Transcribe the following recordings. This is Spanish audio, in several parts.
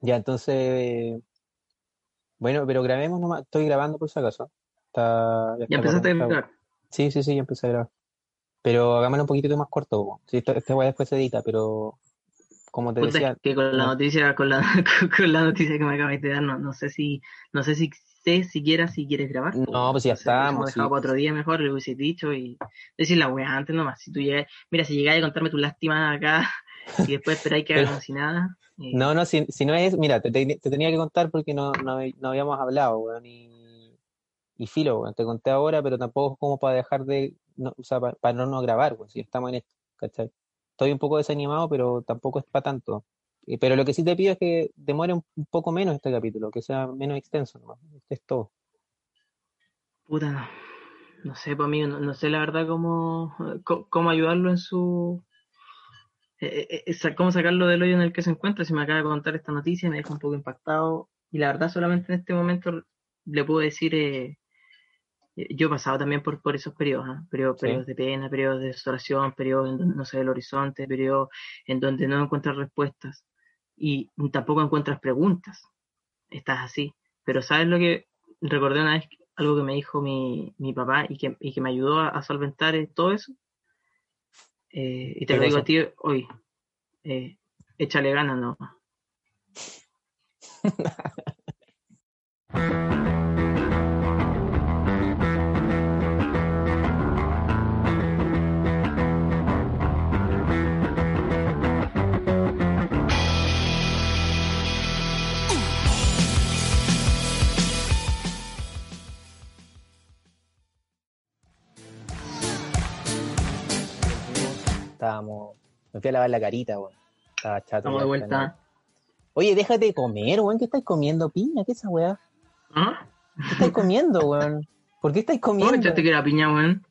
Ya, entonces. Bueno, pero grabemos nomás. Estoy grabando por si acaso. Está, Ya está empezaste a grabar. Sí, sí, sí, ya empecé a grabar. Pero hagámoslo un poquito más corto. Sí, esta weá después se edita, pero. Como te Puta, decía. que con la no. noticia, con la, con la noticia que me acabas de dar, no, no sé si, no sé si sé siquiera si quieres grabar. No, pues ya hubiésemos estamos, dejado sí. para otro día mejor, le hubiese dicho y decir la wea antes nomás. Si tú llegas, mira, si llegáis a contarme tu lástima acá y después esperáis que haga Pero- como si nada. No, no, si, si no es. Mira, te, te- te tenía que contar porque no, no, no habíamos hablado, weón. Y, filo, weón. Te conté ahora, pero tampoco es como para dejar de. No, o sea, para, no, no grabar, weón. Si estamos en esto, ¿cachai? Estoy un poco desanimado, pero tampoco es para tanto. Eh, Pero lo que sí te pido es que demore un, poco menos este capítulo, que sea menos extenso, nomás. Esto es todo. Puta, no, sé, pues amigo, no, no sé la verdad cómo, cómo ayudarlo en su... eh, eh, eh, cómo sacarlo del hoyo en el que se encuentra. Si me acaba de contar esta noticia, me deja un poco impactado. Y la verdad, solamente en este momento le puedo decir, eh, yo he pasado también por, por esos periodos, ¿ah? periodos, Sí. periodos de pena, periodos de desolación, periodos en donde no se ve el horizonte, periodos en donde no encuentras respuestas y tampoco encuentras preguntas. Estás así. Pero ¿sabes lo que recordé una vez? Algo que me dijo mi, mi papá y que, y que me ayudó a, a solventar eh, todo eso. Eh, y te ¿Qué lo digo a ti hoy. Eh, échale ganas, no. Me fui a lavar la carita, weón. Estaba chato. Estamos de vuelta. Oye, déjate de comer, weón. ¿Qué estáis comiendo, piña? ¿Qué es esa weá? ¿Ah? ¿Qué estáis comiendo, weón? ¿Por qué estáis ¿Cómo comiendo? echaste que era piña, weón?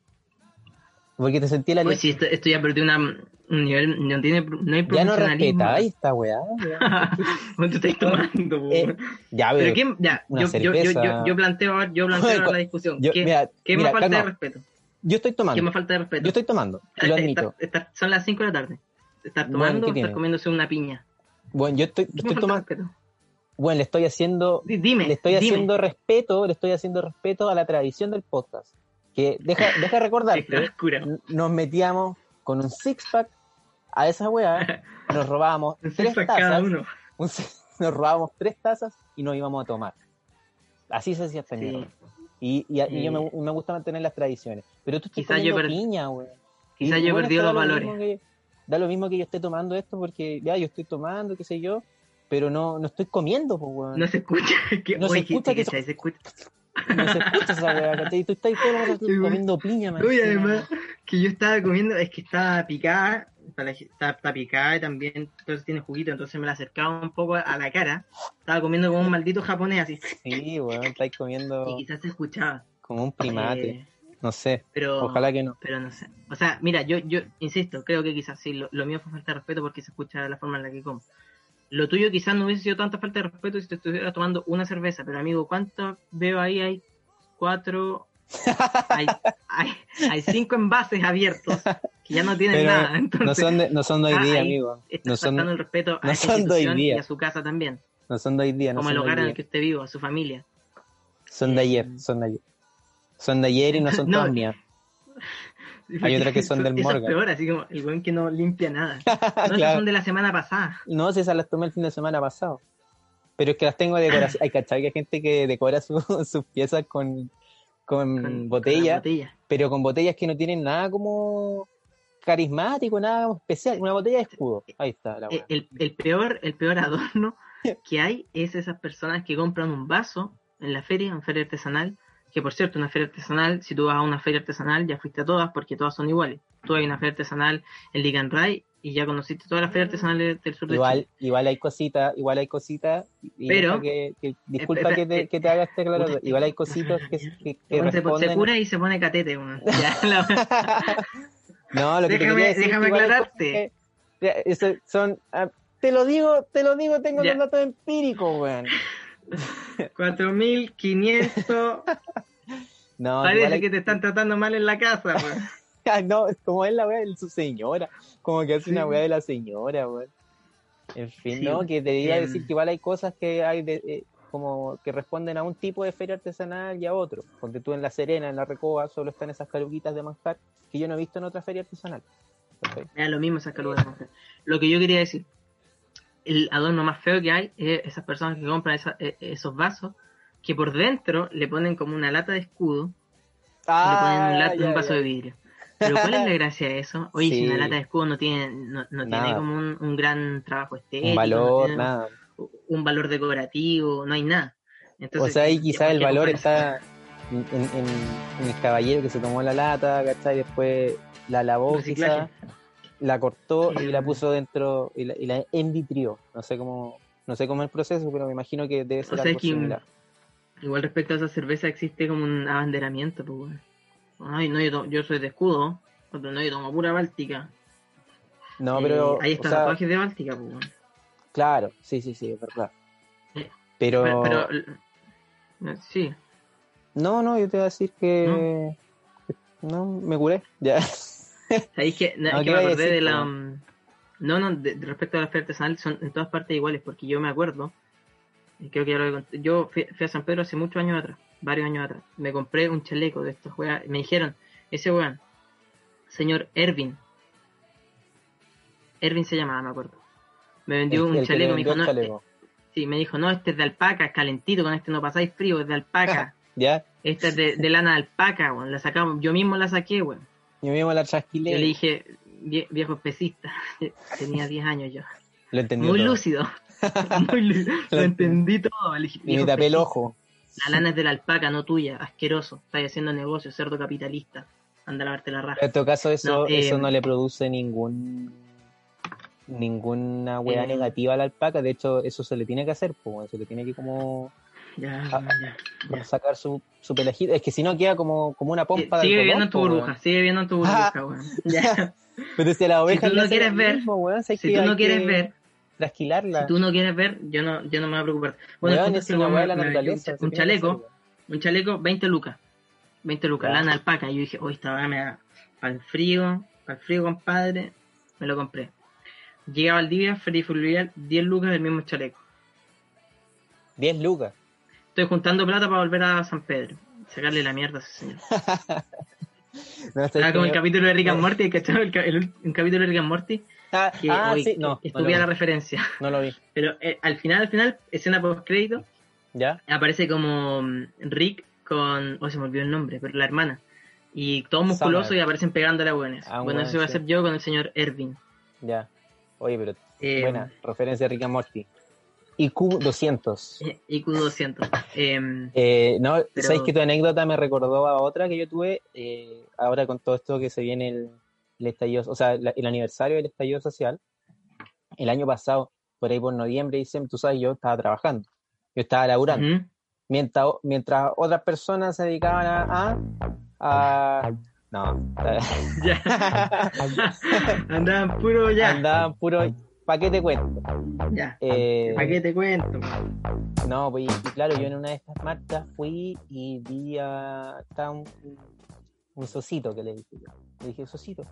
Porque te sentí la Pues si esto, esto ya perdió una, un nivel, no tiene, no hay Ya no respetáis esta weá. weón. Tú estás tomando, po, Eh, weón. Ya, Pero pero. ¿quién? Ya, yo, yo, yo, yo, planteo, yo planteo ahora la discusión. ¿Qué, mira, qué mira, más falta de calma. respeto? Yo estoy ¿Qué tomando. más falta de respeto? Yo estoy tomando. lo admito. está- está- son las 5 de la tarde. ¿Estás Bueno, tomando ¿qué o tiene? estás comiéndose una piña? Bueno, yo estoy, yo ¿Qué estoy más falta de tomando. respeto? Bueno, le estoy haciendo. Di- Dime, Le estoy dime. haciendo respeto, le estoy haciendo respeto a la tradición del podcast. Que deja, deja recordarte, nos metíamos con un six pack a esa weá, nos robábamos Un tres six-pack cada tazas, uno. un nos robábamos tres tazas y nos íbamos a tomar. Así se hacía esta Sí. mierda. Y, y, yo me, me gusta mantener las tradiciones. Pero tú estás Quizás yo. Quizás Y, yo he bueno, perdido los valores. que- da lo mismo que yo esté tomando esto porque ya yo estoy tomando, qué sé yo, pero no, no estoy comiendo, pues, weón. No se escucha. Que, No se escucha que ¿cachai? se escucha. No se escucha esa weá, ¿cachai? Tú estás todo comiendo piña, man. Uy, además, que yo estaba comiendo, es que estaba picada, está, está picada y también entonces tiene juguito, entonces me la acercaba un poco a la cara. Estaba comiendo como un maldito japonés así. Sí, weón, estáis Y comiendo quizás se escuchaba. como un primate. Eh, No sé, pero, ojalá que no. pero no sé. O sea, mira, yo, yo insisto, creo que quizás sí, lo, lo mío fue falta de respeto porque se escucha la forma en la que como. Lo tuyo quizás no hubiese sido tanta falta de respeto si te estuvieras tomando una cerveza, pero amigo, ¿cuánto veo ahí? Hay cuatro, hay, hay, hay cinco envases abiertos que ya no tienen Pero nada. Entonces, No son de, no son de hoy ah, día, amigo. No son, el respeto a no esa son de hoy día. y a su casa también, no son de hoy día, no como el hogar en el que usted vive, a su familia. Son de ayer, Eh, son de ayer. Son de ayer y no son No, todas mías. Hay otras que son del Eso es Morgan. peor, así como el buen que no limpia nada. No, esas son de la semana pasada. No, si esas las tomé el fin de semana pasado. Pero es que las tengo de decoración. Hay cachai que hay gente que decora su- sus piezas con, con, Con- botella, con la botella. pero con botellas que no tienen nada como carismático, nada especial. Una botella de escudo. Ahí está la Eh. El, el peor, el peor adorno que hay es esas personas que compran un vaso en la feria, en feria artesanal, que por cierto, una feria artesanal, si tú vas a una feria artesanal, ya fuiste a todas porque todas son iguales. Tú hay una feria artesanal en Liganray y ya conociste todas las ferias artesanales del sur de Igual, Chile. igual hay cositas, igual hay cositas. Pero- que, que- disculpa que te, eh, que te haga este claro. Igual hay cositas que, que Bueno, se, responden. cura y se pone catete. la- no, lo que te Déjame- quería decir es que déjame aclararte. eso son, ah, te lo digo, te lo digo, tengo Ya. los datos empíricos, weón. 4500. No, Parece hay- que te están tratando mal en la casa. weón. Ah, no, como es la weá de su señora. Como que hace Sí. una weá de la señora, weón. En fin, Sí, no, que te iba a em, decir que igual hay cosas que hay de, eh, como que responden a un tipo de feria artesanal y a otro. Porque tú en La Serena, en La Recoba, solo están esas caruquitas de manjar que yo no he visto en otra feria artesanal. Da lo mismo esas calugas de mujer. Lo que yo quería decir, el adorno más feo que hay es esas personas que compran esa- eh, esos vasos que por dentro le ponen como una lata de escudo y le ponen un, Ah, un vaso de vidrio. Pero ¿cuál es la gracia de eso? Oye, si una lata de escudo no tiene, no, no tiene como un, un gran trabajo estético, Un valor, nada. un valor decorativo, no hay nada. Entonces, o sea, ahí ¿por quizás el valor está en, en- en el caballero que se tomó la lata, ¿cachai? Después la lavó, quizás, la cortó y la puso dentro y la, y la envitrió. No sé cómo no sé cómo es el proceso, pero me imagino que debe ser O algo similar. Igual respecto a esa cerveza existe como un abanderamiento, pues. Ay, no, yo, yo soy de escudo, otro no, yo tomo pura báltica. No, Eh, pero estos sea, tatuajes de báltica, pues, claro, sí, sí, sí, es verdad. Pero, Pero, pero, eh, sí, no, no, yo te voy a decir que no, me curé. Ya. sabéis que, no, No, es ¿qué que me acordé de la. No, no, de, respecto a la feria artesanal, son en todas partes iguales, porque yo me acuerdo, creo que ya lo he cont- Yo fui, fui a San Pedro hace muchos años atrás, varios años atrás. Me compré un chaleco de estos weas, me dijeron, ese weón, señor Ervin, Ervin se llamaba, me acuerdo. Me vendió El- un el chaleco, me dijo, no, chaleco. Sí, me dijo, no, este es de alpaca, es calentito, con este no pasáis frío, es de alpaca. ¿Ya? Esta es de, de lana de alpaca, weón. La sacamos, yo mismo la saqué, weón. Yo la Yo trasquilé. le dije, "Vie- viejo especista, tenía 10 años yo. Lo entendí. Muy todo. lúcido. Muy lú- Lo entendí todo. Le dije, Y me "Viejo tapé el ojo. La lana es de la alpaca, no tuya. Asqueroso. Estás haciendo negocio, cerdo capitalista. Anda a lavarte la raja. En todo caso, eso No, eso eh, no le produce ningún ninguna weá Eh, negativa a la alpaca. De hecho, eso se le tiene que hacer, pues, se le tiene que como Ya, Ah, ya, ya. sacar su, su pelejito. Es que si no queda como, como una pompa de Sigue viviendo en tu weón. burbuja, sigue viviendo en tu Ah. burbuja, weón. Ya. Pero si a la oveja tú le no quieres ver, mismo, weón, si Si tú no quieres que ver, trasquilarla. si tú no quieres ver, yo no, yo no me voy a preocupar. Bueno, Weón, es una weón la me- me un, chaleco, weón. un chaleco, 20 lucas. 20 lucas, Ya. lana alpaca. Y yo dije, oye, esta weá me da para el frío, para el frío, compadre. Me lo compré. Llegué a Valdivia, Free Fluvial, 10 lucas del mismo chaleco. 10 lucas. Estoy juntando plata para volver a San Pedro. Sacarle la mierda a ese señor. No, Era como el capítulo de Rick and Morty, ¿cachai? El, el- un capítulo de Rick and Morty Ah, que ah, hoy sí, no, no, la referencia. no lo vi. Pero eh, al final, al final, escena post crédito, ¿Ya? aparece como mm, Rick con. Oh, se me olvidó el nombre, pero la hermana. Y todo musculoso Summer. y aparecen pegándole a buenas. Ah, bueno, eso iba a ser yo con el señor Ervin. Ya. Oye, pero Eh, buena referencia a Rick and Morty. IQ 200. eh, IQ 200. Eh, Eh, no, Pero- ¿sabes que tu anécdota me recordó a otra que yo tuve? eh, ahora con todo esto que se viene el, el estallido, o sea, la- el aniversario del estallido social. El año pasado, por ahí por noviembre, diciembre, tú sabes, yo estaba trabajando. Yo estaba laburando. Mientras, mientras otras personas se dedicaban a. a, a- no. Ya. Andaban puro ya. Andaban puro. ¿Para qué te cuento? Ya. Eh, ¿Para qué te cuento? No, pues y, claro, yo en una de estas marchas fui y vi a estaba un, un socito que le dije. Le dije, socito.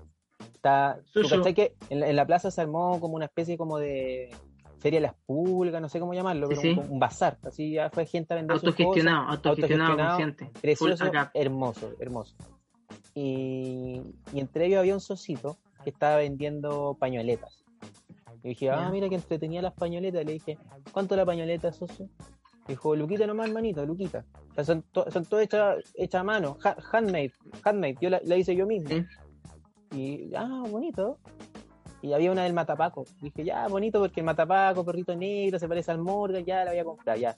Está, ¿tú Soso. cachai que en la, en la plaza se armó como una especie como de feria de las pulgas, no sé cómo llamarlo, pero sí. Un, un bazar. Así ya fue gente a vender sus Autogestionado, cosas. autogestionado, autogestionado, consciente. Precioso, hermoso, hermoso. Y, y entre ellos había un socito que estaba vendiendo pañoletas. Y dije, ah, mira que entretenía las pañoletas. Le dije, ¿cuánto la pañoleta, socio? Dijo, Luquita nomás, hermanito, Luquita. O sea, son, to- son todas hechas a mano, ha- handmade, handmade. Yo la, la hice yo mismo. Y, ah, bonito. Y había una del Matapaco. Dije, ya, bonito porque el Matapaco, perrito negro, se parece al Morgan, ya la voy a comprar, ya.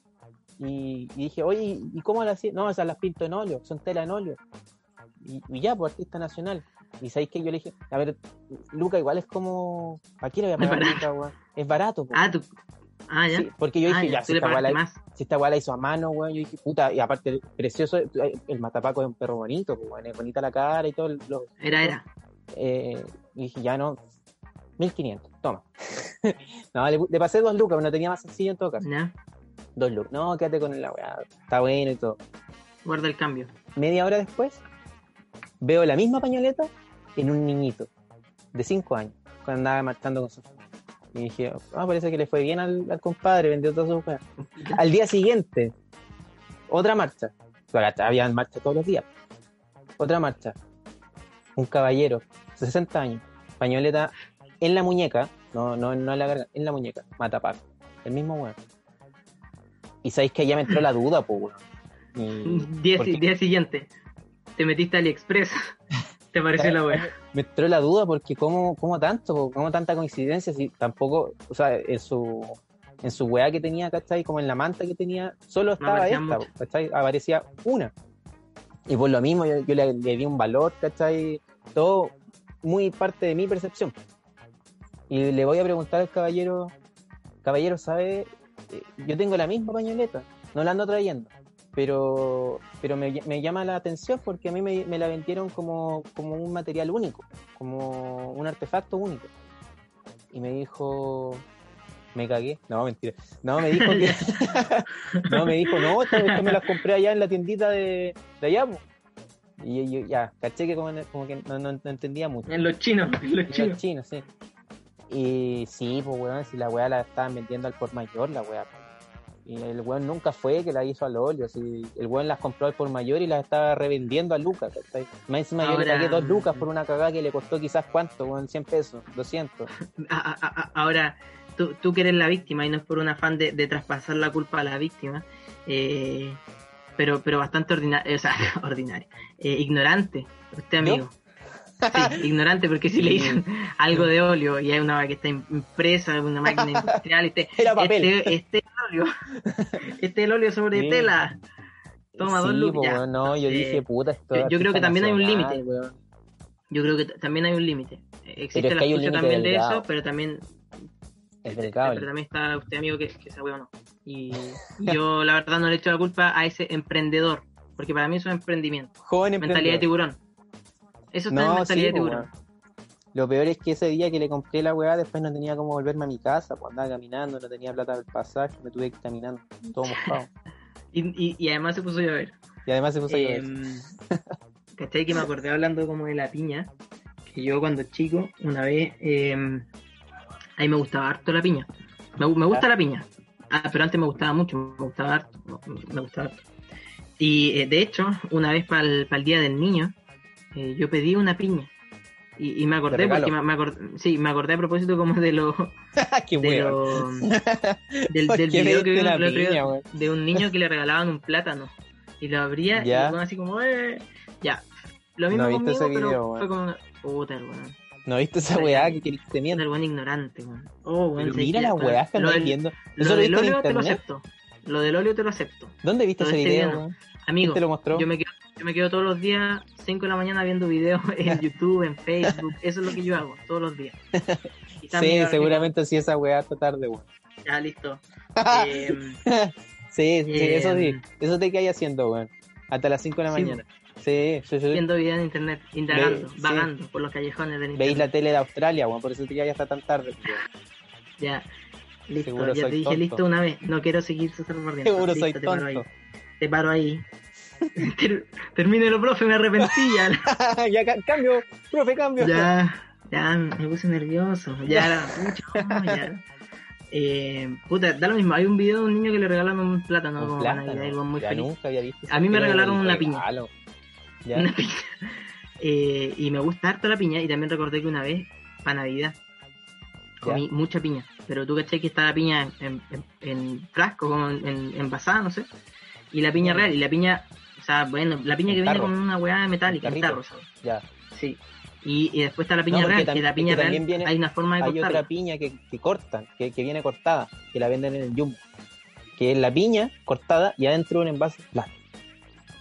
Y, y dije, oye, ¿y cómo las hacía? No, esas las pinto en óleo, son tela en óleo. Y, y ya, pues artista nacional. Y sabéis que yo le dije, a ver, Luca, igual es como. ¿Para qué le voy a pagar. Luca, weón? Es barato, po. Ah, tú. Ah, ya. Sí, porque yo Ah, dije, ya, si esta, la, si esta weá la hizo a mano, weón, yo dije, puta, y aparte, precioso, el Matapaco es un perro bonito, weón, es bonita la cara y todo. Lo, Era, era. eh, y dije, ya no, 1500, toma. no, le, le pasé dos lucas, pero no tenía más sencillo en todo caso. Ya. Dos lucas. No, quédate con la weá, está bueno y todo. Guarda el cambio. Media hora después, veo la misma pañoleta en un niñito de 5 años, cuando andaba marchando con su familia. Y dije, ah, parece que le fue bien al, al compadre, vendió todas sus weas. Al día siguiente, otra marcha. Bueno, había marcha todos los días. Otra marcha. Un caballero, 60 años, pañoleta en la muñeca, no, no, no en la garganta, en la muñeca, mata Paco. El mismo weón. Y sabéis que ya me entró la duda, pues, weón. Día, día siguiente, te metiste a AliExpress. te pareció la wea. Me entró la duda porque cómo, cómo tanto, cómo tanta coincidencia, si tampoco, o sea, en su en su weá que tenía, ¿cachai? Como en la manta que tenía, solo estaba esta, muchas. ¿cachai? Aparecía una. Y por lo mismo yo, yo le, le di un valor, ¿cachai? Todo muy parte de mi percepción. Y le voy a preguntar al caballero, caballero, ¿sabe? Eh, Yo tengo la misma pañoleta, no la ando trayendo, pero, pero me, me llama la atención porque a mí me, me la vendieron como, como un material único, como un artefacto único. Y me dijo, me cagué, no, mentira, no, me dijo que, no, me dijo, no, esta, esta me las compré allá en la tiendita de, de allá, po". Y yo ya, caché que como, como que no, no- no entendía mucho. En los chinos, en los Los chinos. chinos, sí. Y sí, pues weón, si la weá la estaban vendiendo al por mayor, la weá. Y el weón nunca fue que la hizo al óleo, si el weón las compró al por mayor y las estaba revendiendo a Lucas, ¿cachai? Más encima yo le Ahora- pagué dos lucas por una cagada que le costó quizás cuánto, weón, 100 pesos, 200. A- a- a- ahora, tú, tú que eres la víctima y no es por un afán de, de traspasar la culpa a la víctima, eh, pero, pero bastante ordinario, o sea, ordinario, eh, ignorante, usted amigo. Sí, ignorante porque si le dicen algo de óleo y hay una que está impresa una máquina industrial este, Era papel. este, este óleo, este es el óleo sobre Sí. tela. Toma dos sí, lucas. weón, no, yo Eh, dije, puta, esto yo- es yo creo que también hay un límite. weón. Yo creo que también hay un límite. Existe la un límite también de eso, pero también Es Pero también está usted, amigo, que, que esa wea no. Y, yo, la verdad, no le echo la culpa a ese emprendedor, porque para mí es emprendimiento. Joven Mentalidad de tiburón. Eso está en No, mentalidad sí, de tiburón. Lo peor es que ese día que le compré la weá, después no tenía cómo volverme a mi casa, pues andaba caminando, no tenía plata del pasaje, me tuve que ir caminando, todo mojado. Y, y, y además se puso a llover. Y además se puso a llover. Em, ¿Cachai? Que me acordé hablando como de la piña. Que yo cuando chico, una vez, em, a mí me gustaba harto la piña. Me, gu- me gusta la piña. Ah, pero antes me gustaba mucho, me gustaba harto. Me gustaba harto. Y eh, de hecho, una vez para el, Día del Niño, eh, yo pedí una piña. Y, y me acordé porque me, me acordé, sí, me acordé a propósito como de lo, ¡Qué de lo- del, ¿Por del video que vi el otro día de un niño que le regalaban un plátano y lo abría y Ya. weón así como eh, ya. Lo mismo No conmigo ese pero video, fue weón. como puta weón ¿No viste esa weá que querés que el weón ignorante weón. Oh weón Pero mira las weás que del, viendo. lo ¿Eso lo del viste óleo te lo acepto. Lo del óleo te lo acepto. ¿Dónde viste ese este video, amigo ¿Quién te lo mostró? yo me quedo yo me quedo todos los días 5 de la mañana viendo videos en YouTube en Facebook eso es lo que yo hago todos los días Y Sí, seguramente sí esa weá esta tarde, weón. ya listo sí, sí, eso sí. Em. Eso te quedas haciendo, weón. Hasta las 5 de la Sí, mañana. Sí, sí, sí. viendo videos en internet indagando Ve- sí. vagando por los callejones Veis internet la tele de Australia, weón, por eso te quedas hasta tan tarde. Ya, listo, Seguro ya te dije tonto. listo una vez. No quiero seguir mordiendo. Seguro Listo, soy te paro ahí. Te paro ahí. Ter- Termínelo, profe, me arrepentí ya. ya, ca- cambio, profe, cambio. ya, ya, me puse nervioso. Ya, mucho, ya. Eh, puta, da lo mismo. Hay un video de un niño que le regalan un plátano Un como para plátano. Navidad, muy ya feliz. nunca había visto A mí me regalaron una piña. Ya. Una piña. Eh, y me gusta harto la piña. Y también recordé que una vez, para Navidad, comí mucha piña. Pero tú caché que está la piña en, en- en frasco, como en, en- envasada, no sé. Y la piña real. Y la piña, sea, bueno, la piña que viene con una weá metálica, tarrito. tarro, ¿sabes? Ya. Sí. Y, y después está la piña No, real, que la piña que real viene- hay una forma de Hay cortarla. otra piña que, que cortan, que, que viene cortada, que la venden en el Jumbo. Que es la piña cortada y adentro un envase plástico.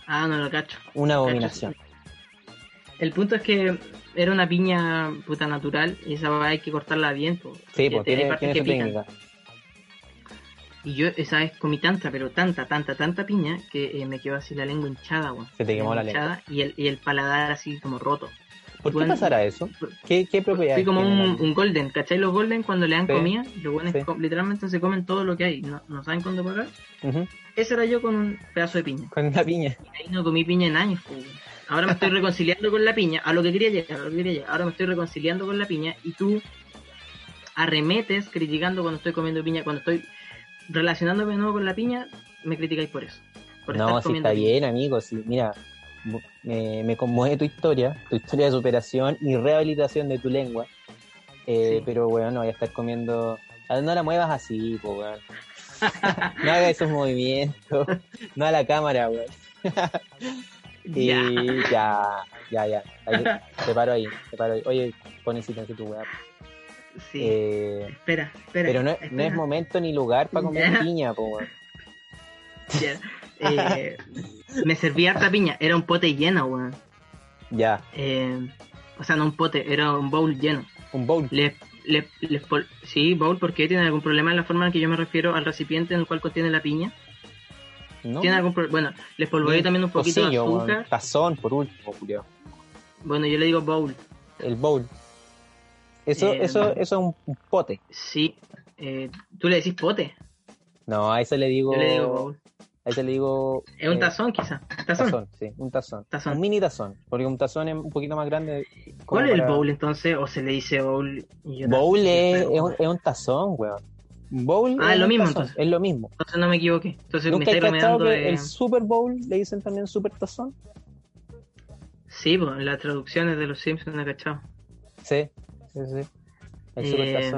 Ah, no lo cacho. Una abominación. El punto es que era una piña puta natural y esa weá hay que cortarla bien. po, Sí, porque pues hay tiene, partes tiene que su pican. Y yo esa vez comí tanta, pero tanta, tanta, tanta piña que eh, me quedó así la lengua hinchada, weón. Se te quemó la hinchada Y el, y el paladar así como roto. ¿Por qué Bueno, pasará eso? ¿Qué, qué propiedades Fui como un, golden, ¿cachai? Los golden cuando le dan Sí. comida, los buenos Sí. literalmente se comen todo lo que hay, no, no saben cuándo pagar. Ese era yo con un pedazo de piña. Con la piña. Y ahí no comí piña en años. weón. Ahora me estoy reconciliando con la piña, a lo que quería llegar, a lo que quería llegar. Ahora me estoy reconciliando con la piña y tú arremetes criticando cuando estoy comiendo piña, cuando estoy relacionándome de nuevo con la piña, me criticáis por eso. por No, comiendo está piña. bien, amigo. Sí, mira, me, me conmueve tu historia, tu historia de superación y rehabilitación de tu lengua. Eh, Sí. Pero, weón, no voy a estar comiendo. No la muevas así, po, weón. no haga esos movimientos. No a la cámara, weón. Y Ya. ya, ya, ya. Ahí, te paro ahí, te paro ahí. Oye, pon silencio tu weá. Sí. Eh, espera, espera. pero no, es momento ni lugar para comer piña, po. Eh, me serví harta piña, era un pote lleno, weón. Ya, Eh, o sea, no un pote, era un bowl lleno. un bowl. Pol- sí, bowl, ¿por qué? ¿Tiene algún problema en la forma en que yo me refiero al recipiente en el cual contiene la piña? ¿no? ¿Tiene algún pro- Bueno, les polvoreé también un poquito de azúcar. Tazón, por último, Julio. Bueno, yo le digo bowl. El bowl. Eso, Eh, eso, eso es un, pote. Sí. Eh, ¿Tú le decís pote? No, a eso le digo. Yo le digo. A eso le digo. Es un eh, tazón, quizá. Tazón. Tazón, sí, un tazón. Tazón. Un mini tazón. Porque un tazón es un poquito más grande. ¿Cuál es el bowl entonces? ¿O se le dice bowl? Y yo Bowl es, es un, es un tazón, weón. Bowl Ah, es lo mismo, tazón, entonces. Es lo mismo. Entonces no me equivoqué. Entonces me ¿Nunca estoy cachado remedando que de... el Super Bowl le dicen también Super Tazón? Sí, pues, las traducciones de los Simpsons, ¿no cachado? Sí, sí, sí. Eh.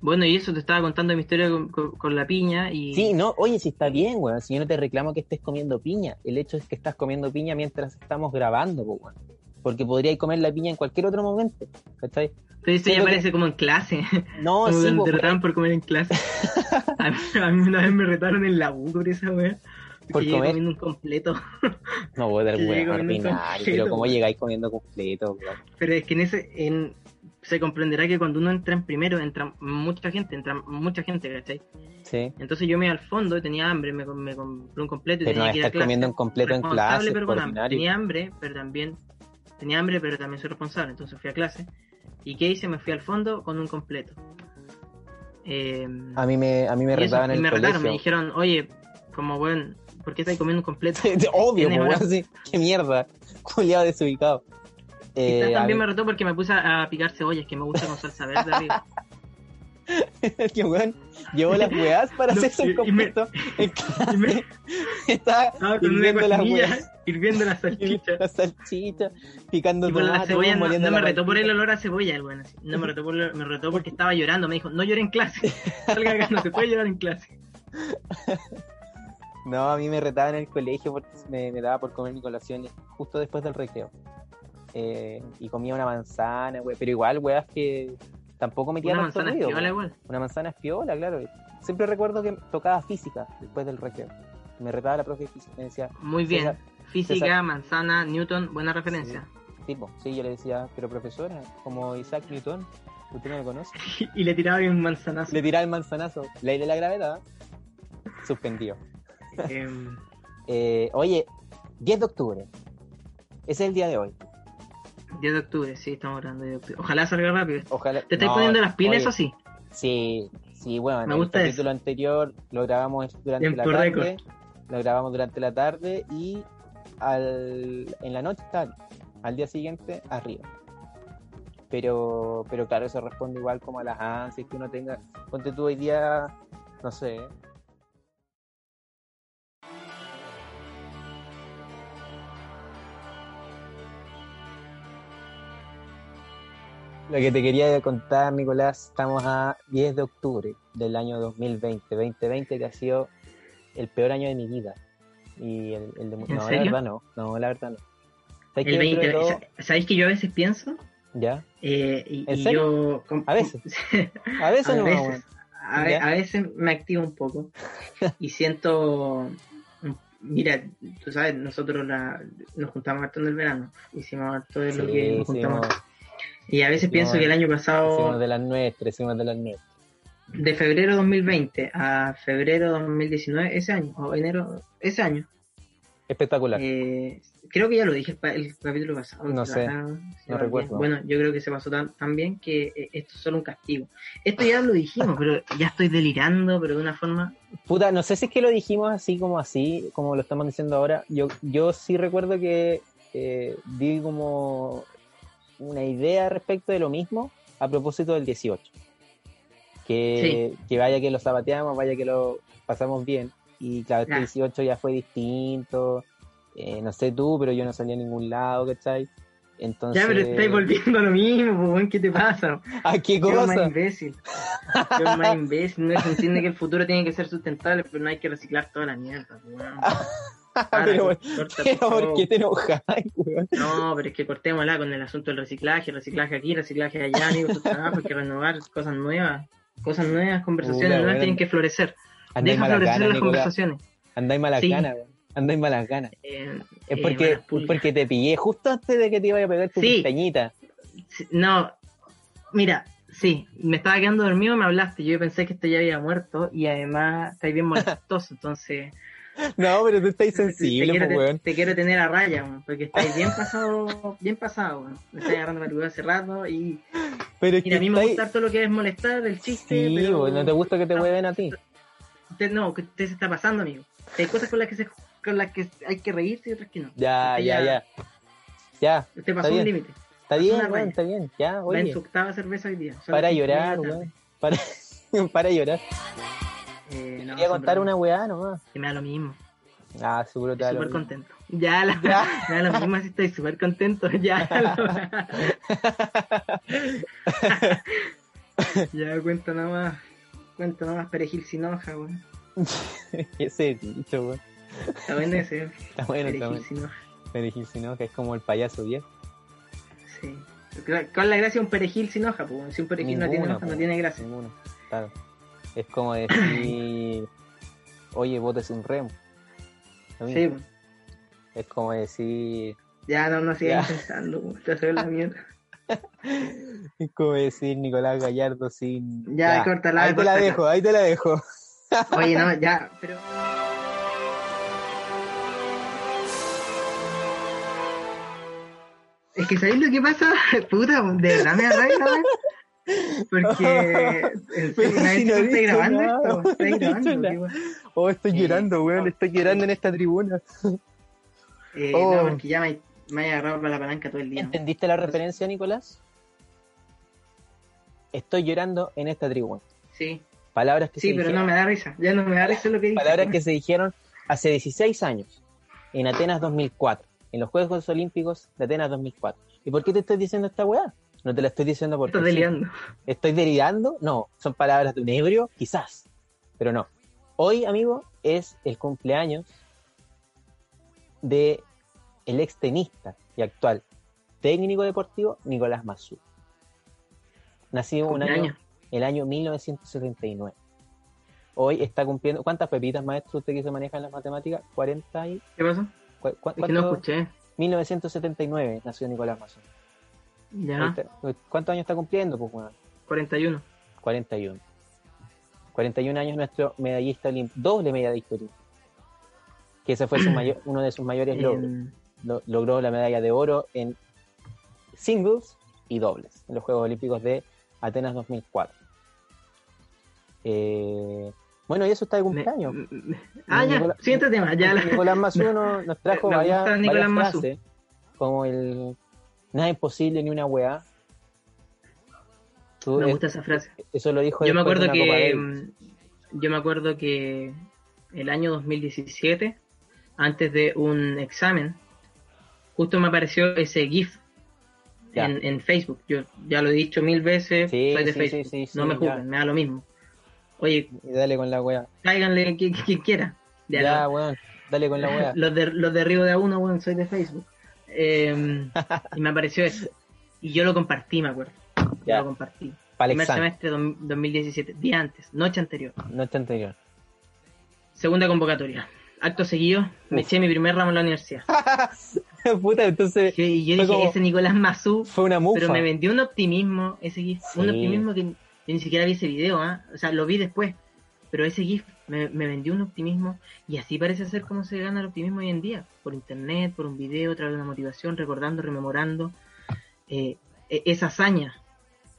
Bueno, y eso te estaba contando mi historia con, con- con la piña y... Sí, no, oye, si está bien, weón. Si yo no te reclamo que estés comiendo piña. El hecho es que estás comiendo piña mientras estamos grabando, po, weón. Porque podríais comer la piña en cualquier otro momento. ¿Cachai? Pero esto ya que- parece como en clase. No, como sí, po, te pero- retaban por comer en clase. a, mí, a mí una vez me retaron en la U por esa wea. Por comer. comiendo un completo. no voy a dar ordinario. Pero ¿cómo llegáis comiendo completo? Pero es que en ese... En, se comprenderá que cuando uno entra en primero, entra mucha gente, entra mucha gente, ¿cachai? Sí. Entonces yo me iba al fondo, tenía hambre, me, me compré un completo y Pero no tenía que ir a clase. comiendo un completo en clase, pero con hambre. Tenía hambre, pero también tenía hambre, pero también soy responsable. Entonces fui a clase. ¿Y qué hice? Me fui al fondo con un completo. Eh, A mí me, a mí me y retaban y en me el retaron, me dijeron, oye, como buen, ¿por qué estáis comiendo un completo? Obvio, weón, sí. Qué mierda. Culiado desubicado. Eh, también me retó porque me puse a, picar cebollas, que me gusta con salsa verde arriba. que weón llevó las weas para No, un y me- completo. me. Estaba una hirviendo las weas. hirviendo la salchicha. La salchicha, picando tomate, cebolla weón, no, no me retó por el olor a cebolla, el bueno. No me retó, por, me retó porque estaba llorando. Me dijo, no llore en clase. Salga acá, no se puede llorar en clase. No, a mí me retaban en el colegio porque me, me daba por comer mi colación justo después del recreo. Eh, y comía una manzana, güey. Pero igual, weas que tampoco metía Una tanto manzana ruido, espiola igual. Una manzana espiola, claro. Siempre recuerdo que tocaba física después del recreo. Me retaba la profe física. Me decía, Muy bien. César, Física, César. manzana, Newton, buena referencia. tipo, sí, yo le decía, pero profesora, como Isaac Newton, usted no me conoce. y le tiraba un manzanazo. Le tiraba el manzanazo. Ley de la gravedad. Suspendido. Em, Eh, oye, 10 de octubre. Ese es el día de hoy. 10 de octubre, sí, estamos grabando 10 de octubre. Ojalá salga rápido. Ojalá. ¿Te estás No, poniendo las pilas oye, o sí? Sí, bueno, Me el gusta capítulo anterior lo grabamos durante la tarde. Lo grabamos durante la tarde y al, en la noche está al día siguiente arriba. Pero, pero claro, eso responde igual como a las ansias que uno tenga. Ponte tú hoy día, no sé. Lo que te quería contar, Nicolás, estamos a 10 de octubre del año 2020. 2020 que ha sido el peor año de mi vida. Y el, el de... ¿En no, la verdad no. No, la verdad no. ¿Sabes El que dentro 20. de todo- ¿Sabéis que yo a veces pienso? Ya. Eh, y, ¿En y serio? yo. A veces. A veces a no, veces, a, ve- a veces me activo un poco y siento mira tú sabes nosotros la, nos juntamos harto en el verano hicimos harto de lo Sí, que nos juntamos hicimos, y a veces hicimos- pienso que el año hicimos pasado de las nuestras, hicimos de las nuestras. de febrero 2020 a febrero 2019 ese año o enero ese año Espectacular. eh, creo que ya lo dije el, el capítulo pasado No sé, si no recuerdo. bueno yo creo que se pasó tan, tan bien que eh, esto es solo un castigo esto ya lo dijimos pero ya estoy delirando pero de una forma Puta, no sé si es que lo dijimos así como así, como lo estamos diciendo ahora. Yo, yo sí recuerdo que eh, di como una idea respecto de lo mismo, a propósito del 18. Que, que vaya que lo zapateamos, vaya que lo pasamos bien. Y claro, este Ya. 18 ya fue distinto. Eh, no sé tú, pero yo no salí a ningún lado, ¿cachai? Entonces. Ya, pero estáis volviendo a lo mismo, weón, ¿qué te pasa? ¿A qué Yo más cosa? imbécil. Yo más imbécil. No se entiende que el futuro tiene que ser sustentable, pero no hay que reciclar toda la mierda, po, weón. Para, pero, corta, pero por ¿por favor. qué te enojas, weón? No, pero es que cortémosla con el asunto del reciclaje, reciclaje aquí, reciclaje allá, amigos, trabajo, hay que renovar cosas nuevas, cosas nuevas, conversaciones nuevas tienen que florecer. Andáis Deja florecer las Nicolás. conversaciones. Andáis malas Sí. ganas, weón. Andáis malas ganas. Eh, Es eh, porque, malas pulgas. porque te pillé justo antes de que te iba a pegar tu Sí. pestañita. No, mira, sí, me estaba quedando dormido, me hablaste, yo pensé que este ya había muerto y además estáis bien molestoso, entonces No, pero tú estás te, sensible, quiero, pues, te- weón. te quiero tener a raya, weón, porque estáis bien pasado, bien pasado, weón. me estáis agarrando madrugada hace rato y Pero es mira, a mí me estáis- gusta todo lo que es molestar, el chiste, Sí, pero weón, no te gusta que te hueven a ti. usted no, que usted se está pasando, amigo. Hay cosas con las que se, con las que hay que reírse y otras que no. Ya, Usted ya, ya. Ya, Usted pasó un límite. está bien, weón, está bien. Ya, Va en oye. su octava cerveza hoy día. Para llorar, weón. Para, para llorar. Eh, no, Quería contar una weá nomás. Que me da lo mismo. Ah, seguro te da súper contento. Ya, la, Ya. me da lo mismo si estoy súper contento. Ya, ya, cuenta nada más. Cuenta nada más perejil sin hoja, weón. Ese dicho, weón. Está bueno ese, Está bueno, está perejil bueno. sin hoja. Perejil, si no, que es como el payaso viejo. Sí. ¿Cuál es la gracia de un perejil sin hoja? Pues? Si un perejil no tiene Ninguna, hoja, po. no tiene gracia. Ninguno. Claro. Es como decir, oye, botes un remo. Sí. Es como decir, Ya, no, no sigas Ya. pensando, te hace la mierda. es como decir Nicolás Gallardo sin. Ya, córtala, Ahí te la dejo, ahí te la dejo. Oye, no, ya, pero. Es que ¿sabéis lo que pasa? Puta, de verdad me. Porque. En Pero nadie si no está grabando nada, esto, dicho grabando. Oh, estoy Eh, llorando, weón, estoy llorando en esta tribuna. Eh, Oh. No, porque ya me, me he agarrado para la palanca todo el día. ¿Entendiste la referencia, Nicolás? Estoy llorando en esta tribuna. Sí, Palabras que sí, se pero dijeron, no me da risa. Ya no me da risa lo que dice. palabras que se dijeron hace 16 años, en Atenas 2004, en los Juegos Olímpicos de Atenas 2004. ¿Y por qué te estoy diciendo esta weá? No te la estoy diciendo porque Estás sí. deliando. ¿Estoy delirando? No, son palabras de un ebrio, quizás, pero no. Hoy, amigo, es el cumpleaños de el ex tenista y actual técnico deportivo Nicolás Mazú. Nacido un año, el año 1979. Hoy está cumpliendo. ¿Cuántas pepitas, maestro, usted que se maneja en las matemáticas? ¿40 y.? ¿Qué pasó? cu- cu- Es que no escuché. 1979 nació Nicolás Mazú. Ya, ¿Cuántos años está cumpliendo? Pues, bueno, 41. 41. 41 años nuestro medallista olímpico, doble medallista olímpico. Que ese fue su mayor- uno de sus mayores logros. Lo- logró la medalla de oro en singles y dobles en los Juegos Olímpicos de Atenas 2004. Eh, bueno, y eso está de cumpleaños. me- me- Ah, ya, Nicolás- siguiente tema. Ya, la- Nicolás Mazú nos, nos trajo varias, varias frases, como el nada imposible ni una weá. Tú- me es- gusta esa frase. eso lo dijo Yo me acuerdo que mm, yo me acuerdo que el año 2017, antes de un examen, justo me apareció ese GIF en, en Facebook. Yo ya lo he dicho mil veces, Sí, soy de sí, Facebook. sí, sí, no me juzguen, me da lo mismo. Oye, Y dale con la weá. cáiganle quien, quien quiera. Ya, Ya, weón, dale con la weá. los, de, los derribo de a uno, weón, soy de Facebook. Eh, y me apareció eso. Y yo lo compartí, me acuerdo. Yo Ya. lo compartí. Primer semestre dom- 2017, día antes, noche anterior. noche anterior. Segunda convocatoria. Acto seguido, me Uf. eché mi primer ramo en la universidad. Puta, entonces Y yo dije, como- ese Nicolás Mazú, fue una mufa. pero me vendió un optimismo, ese GIF, un Sí. optimismo que yo ni siquiera vi ese video, ¿ah? o sea, lo vi después, pero ese GIF me, me vendió un optimismo y así parece ser como se gana el optimismo hoy en día, por internet, por un video, a través de una motivación, recordando, rememorando eh, e- esa hazaña,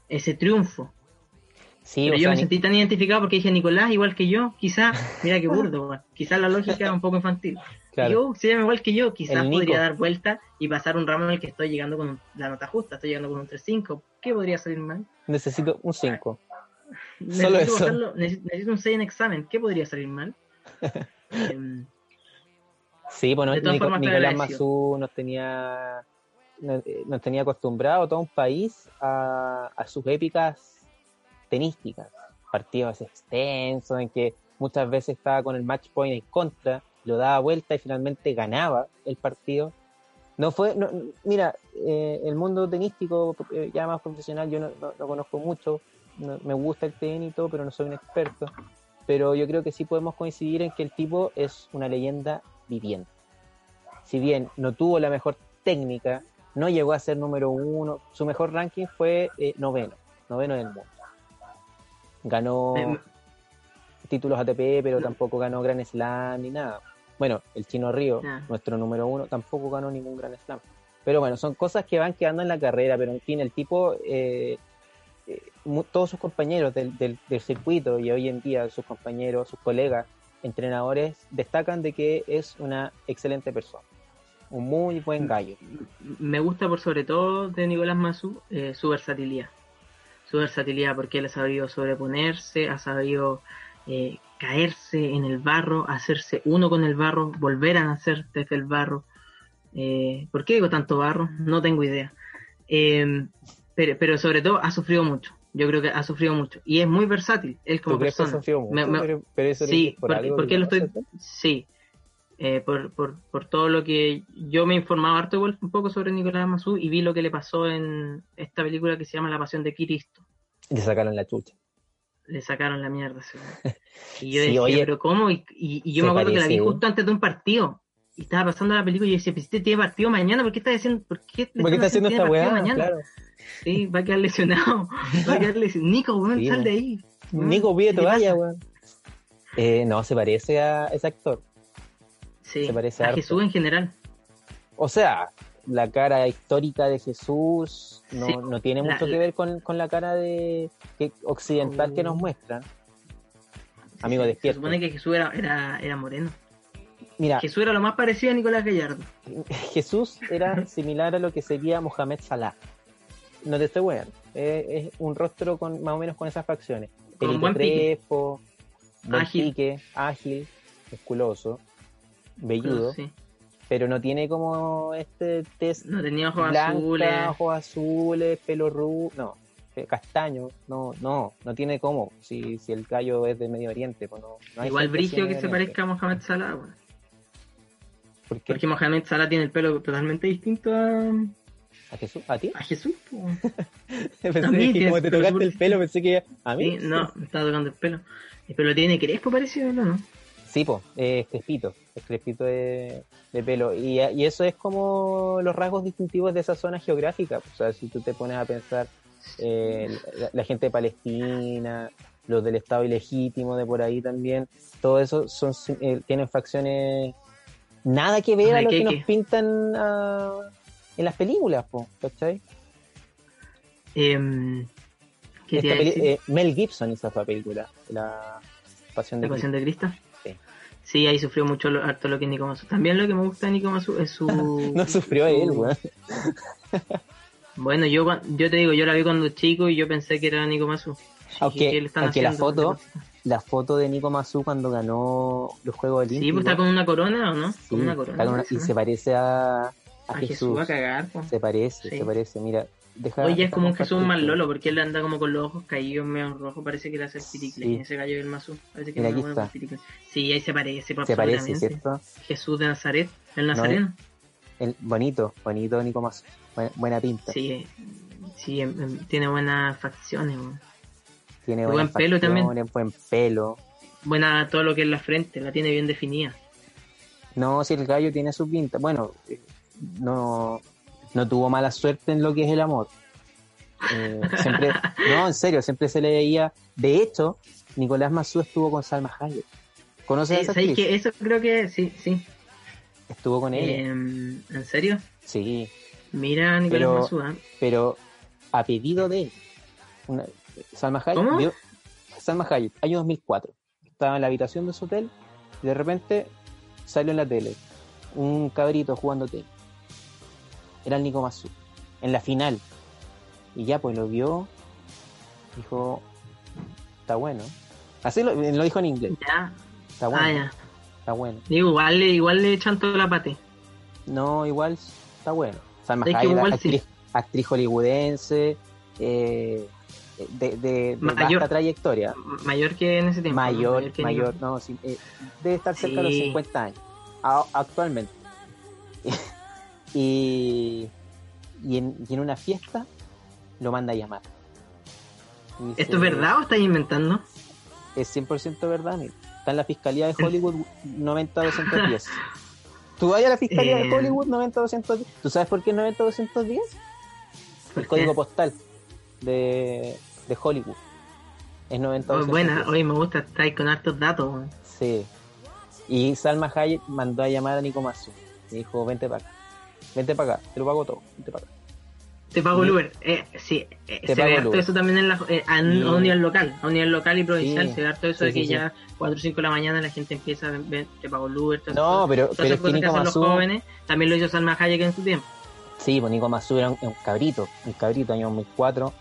ese triunfo. Sí, Pero yo sea, me sentí tan identificado porque dije Nicolás igual que yo, quizá, mira qué burdo, quizás la lógica era un poco infantil. claro. Yo, se llama igual que yo, quizás podría dar vuelta y pasar un ramo en el que estoy llegando con la nota justa, estoy llegando con un 3.5. ¿Qué podría salir mal? necesito un 5. Necesito, eso. pasarlo- necesito un 6 en examen, ¿qué podría salir mal? Em, Sí, bueno, formas, Nicolás. Mazú nos tenía, nos, eh, nos tenía acostumbrado todo un país a, a sus épicas tenísticas, partidos extensos en que muchas veces estaba con el match point en contra, lo daba vuelta y finalmente ganaba el partido. No fue, no, mira, eh, el mundo tenístico eh, ya más profesional yo no, no- no conozco mucho, no- me gusta el tenis y todo, pero no soy un experto. Pero yo creo que sí podemos coincidir en que el tipo es una leyenda viviente. Si bien no tuvo la mejor técnica, no llegó a ser número uno, su mejor ranking fue eh, noveno, noveno del mundo. Ganó Em. títulos ATP, pero tampoco ganó Grand Slam ni nada. Bueno, el Chino Río, Ya. nuestro número uno, tampoco ganó ningún Grand Slam. Pero bueno, son cosas que van quedando en la carrera, pero en fin, el tipo, eh, eh, todos sus compañeros del, del- del circuito y hoy en día sus compañeros, sus colegas, entrenadores, destacan de que es una excelente persona, un muy buen gallo. me gusta por sobre todo de Nicolás Mazú eh, su versatilidad. Su versatilidad porque él ha sabido sobreponerse, ha sabido eh, caerse en el barro, hacerse uno con el barro, volver a nacer desde el barro. Eh, ¿Por qué digo tanto barro? No tengo idea. Eh, pero, pero sobre todo ha sufrido mucho. Yo creo que ha sufrido mucho. Y es muy versátil, él como ¿Tú crees que persona. mucho? Me- me- pero, pero eso sí, por porque, que lo estoy. Sí. Eh, por, por, por todo lo que yo me he informado harto igual un poco sobre Nicolás Mazú y vi lo que le pasó en esta película que se llama La Pasión de Cristo. Le sacaron la chucha. Le sacaron la mierda. Y yo Sí, decía, oye, pero ¿cómo? Y, y- y yo me acuerdo que la vi parece- justo antes de un partido. Y estaba pasando la película y yo decía, este tiene partido mañana, ¿por qué está haciendo, por qué, le ¿Por qué están está haciendo esta weá? mañana? Claro. Sí, va a quedar lesionado. Va a quedar lesionado. Nico, weón, Sí, sal de ahí. Weón, Nico pide ¿qué te toalla, weón. Eh, no, se parece a ese actor. Sí, se parece a. Jesús en general. O sea, la cara histórica de Jesús no, Sí, no tiene la- mucho que ver con, con la cara de que, occidental que nos muestran. Amigo, Se despierta. supone que Jesús era, era, era moreno. Mira, Jesús era lo más parecido a Nicolás Gallardo. Jesús era similar a lo que sería Mohamed Salah. No te estoy weando. Eh, es un rostro con más o menos con esas facciones. Con buen buen Ágil. pique, ágil, musculoso, velludo, Sí. pero no tiene como este test No tenía ojos blanca, azules. ojos azules, pelo rubio, no, eh, castaño, no, no, no tiene cómo, si, si el gallo es de Medio Oriente, pues no, no hay Igual brigio que se parezca a Mohamed Salah, weón. ¿Por qué? Porque Mohamed Salah tiene el pelo totalmente distinto a, ¿A Jesús? ¿A ti? a Jesús. pensé que como te tocaste el pelo, pensé que a mí. Sí, no, me estaba tocando el pelo. El pelo tiene crespo parecido, ¿no? ¿no? Sí, po, es crespito, es crespito de, de pelo. Y, y eso es como los rasgos distintivos de esa zona geográfica. O sea, si tú te pones a pensar eh, la, la gente de Palestina, los del Estado ilegítimo de por ahí también, todo eso son, eh, tienen facciones nada que ver a lo que Requeque. nos pintan ah, en las películas, po, ¿cachai? Em, ¿Qué te Esta decir? eh, Mel Gibson hizo esa película, La Pasión de ¿La pasión de Cristo? Sí. Sí, ahí sufrió mucho lo, harto lo que es Nico Mazú. También lo que me gusta de Nico Mazú es su... No sufrió su- él, weón. Bueno, yo, yo te digo, yo la vi cuando chico y yo pensé que era Nico. Dije, Aunque- ¿qué le están aunque la foto- La foto de Nico Mazú cuando ganó los Juegos Sí, Olímpicos. pues está con una corona, ¿o no? Sí, con una corona. con una- parece, y se parece a, a, a Jesús. Jesús a cagar. Se parece, Sí. se parece. Mira, deja. Oye, es como un Jesús más lolo, porque él anda como con los ojos caídos, medio rojo, parece que le hace el piricle. Sí. Ese gallo del Mazú, parece que Mira, el piricle. Sí, ahí se parece, Se parece. ¿cierto? Jesús de Nazaret, el nazareno. El, bonito, bonito Nico Mazú. Buena, buena pinta. Sí, sí, em- em, tiene buenas facciones. Tiene buen pelo también. buen pelo. buena todo lo que es la frente, la tiene bien definida. No, si el gallo tiene su pinta. Bueno, eh, no, no tuvo mala suerte en lo que es el amor. Eh, siempre, no, en serio, siempre se le veía. De hecho, Nicolás Mazú estuvo con Salma Hayek. ¿Conoces a esa ¿sabes actriz? qué? Eso creo que sí, sí. Estuvo con ella. Em, ¿En serio? Sí, Mira, Nicolás Pero- Mazú, ¿ah? pero a pedido de él. Una- Salma Hayek ¿Cómo? dio- Salma Hayek, año 2004. Estaba en la habitación de su hotel y de repente salió en la tele un cabrito jugando tenis. Era el Nico Masu, en la final. Y ya pues lo vio, dijo, está bueno. Así lo, lo dijo en inglés. Ya. Está bueno. Ah, ya. Está bueno. Digo, igual, le- igual le echan toda la pate. No, igual está bueno. Salma Es que Hayek, actriz, actriz hollywoodense, eh, de, de, de Mayor. vasta trayectoria. Mayor que en ese tiempo. Mayor, que mayor, Nico. no, sí, eh, debe estar cerca de los Sí. 50 años, a- actualmente. y, y, en, y en una fiesta lo manda a llamar. Y ¿Esto es verdad o estáis inventando? Es 100% verdad, mira. Está en la Fiscalía de Hollywood 90-210. Tú vayas a la Fiscalía de Eh. Hollywood 90-210. ¿Tú sabes por qué es 90-210? ¿Por El código postal de, de Hollywood. Es 90 Oh, buena, hoy me gusta, estáis con hartos datos. Sí. Y Salma Hayek mandó a llamar a Nico Masu. Le dijo, vente para acá. Vente para acá, te lo pago todo. Vente para acá. Te pago el. Uber. Eh, sí, eh, se ve harto eso también en la, eh, a, un nivel local, a un nivel local y provincial. Sí. Se ve harto eso Sí, de que sí, ya 4 o 5 de la mañana la gente empieza a ver, te pago el Uber. todas No, pero, pero es que Nico Masu. los jóvenes también lo hizo Salma Hayek en su tiempo. Sí, pues Nico Masu era un, un cabrito, un cabrito, año 2004.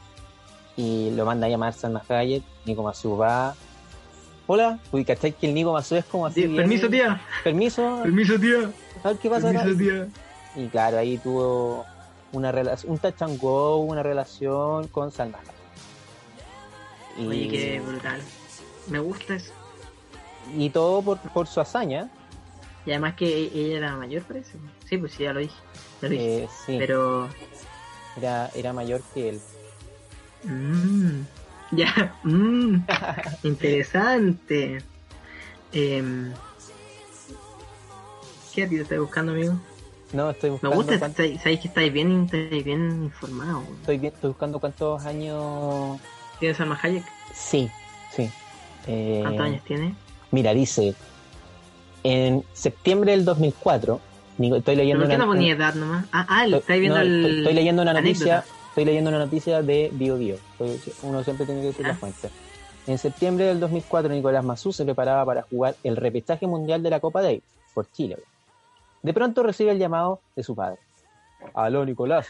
Y lo manda a llamar Salma Hayek. Nico Masu va. Hola, uy, ¿cachai? Que el Nico Masu es como así. Bien- permiso, tía. Permiso, Permiso, tía. a ver qué pasa acá. Permiso, tía. Y claro, ahí tuvo una relación, un touch and go, una relación con Salma Hayek. Y, Oye, qué brutal. Me gusta eso. y todo por, por su hazaña. Y además que e- ella era mayor, parece. Sí, pues sí, ya lo dije. Ya lo dije. eh, sí, Pero. era, era mayor que él. mm, ya. mm, interesante. Em, ¿Qué a ti te estás buscando, amigo? No, estoy Me buscando. gusta, cuánto- estáis- sabéis que estáis bien, estáis bien informados. estoy, bien- estoy buscando cuántos años. ¿Tienes Salma Hayek? Sí, sí. Eh, ¿Cuántos años tiene? Mira, dice. En septiembre del 2004. Nico- estoy leyendo ¿Por qué una, no edad nomás? Ah, ah, estoy- estáis viendo no, el. estoy, estoy leyendo una la noticia. anécdota. Estoy leyendo una noticia de Bio Bio. Uno siempre tiene que decir la Ah. fuente. En septiembre del 2004, Nicolás Mazú se preparaba para jugar el repechaje mundial de la Copa Davis por Chile. De pronto recibe el llamado de su padre. Aló, Nicolás.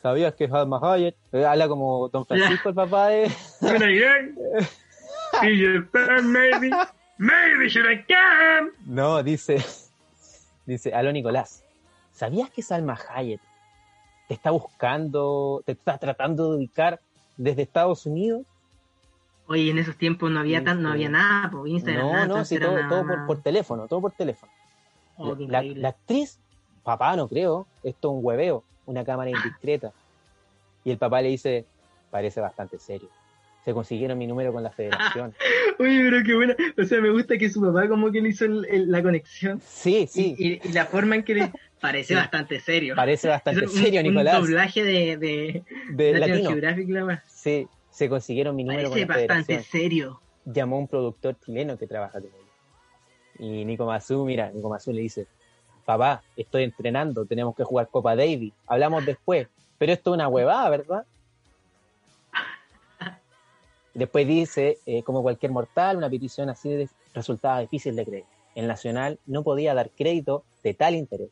¿Sabías que Salma Hayek eh, habla como Don Francisco, el papá de... Maybe, maybe should I come? No, dice... Dice, aló, Nicolás. ¿Sabías que Salma Hayek te está buscando, te está tratando de ubicar desde Estados Unidos? Oye, en esos tiempos no había tan, no había nada, por Instagram, No, nada, no, sí, todo, una- todo por, una- por teléfono, todo por teléfono. Oh, la, actriz, papá, no creo, esto es un hueveo, una cámara indiscreta. Y el papá le dice, parece bastante serio. Se consiguieron mi número con la federación. Oye, pero qué buena. O sea, me gusta que su papá como que le hizo el- el- la conexión. Sí, sí, Y, y- y la forma en que le parece Sí. bastante serio. parece bastante Es un- serio, un Nicolás. doblaje de, de, De latino. La. Sí, se consiguieron mi número Parece con la bastante federación. serio. Llamó a un productor chileno que trabaja con él. Y Nico Mazú, mira, Nico Mazú le dice, papá, estoy entrenando, tenemos que jugar Copa Davis, hablamos después. Pero esto es una huevada, ¿verdad? Después dice, eh, como cualquier mortal, una petición así resultaba difícil de creer. El Nacional no podía dar crédito de tal interés.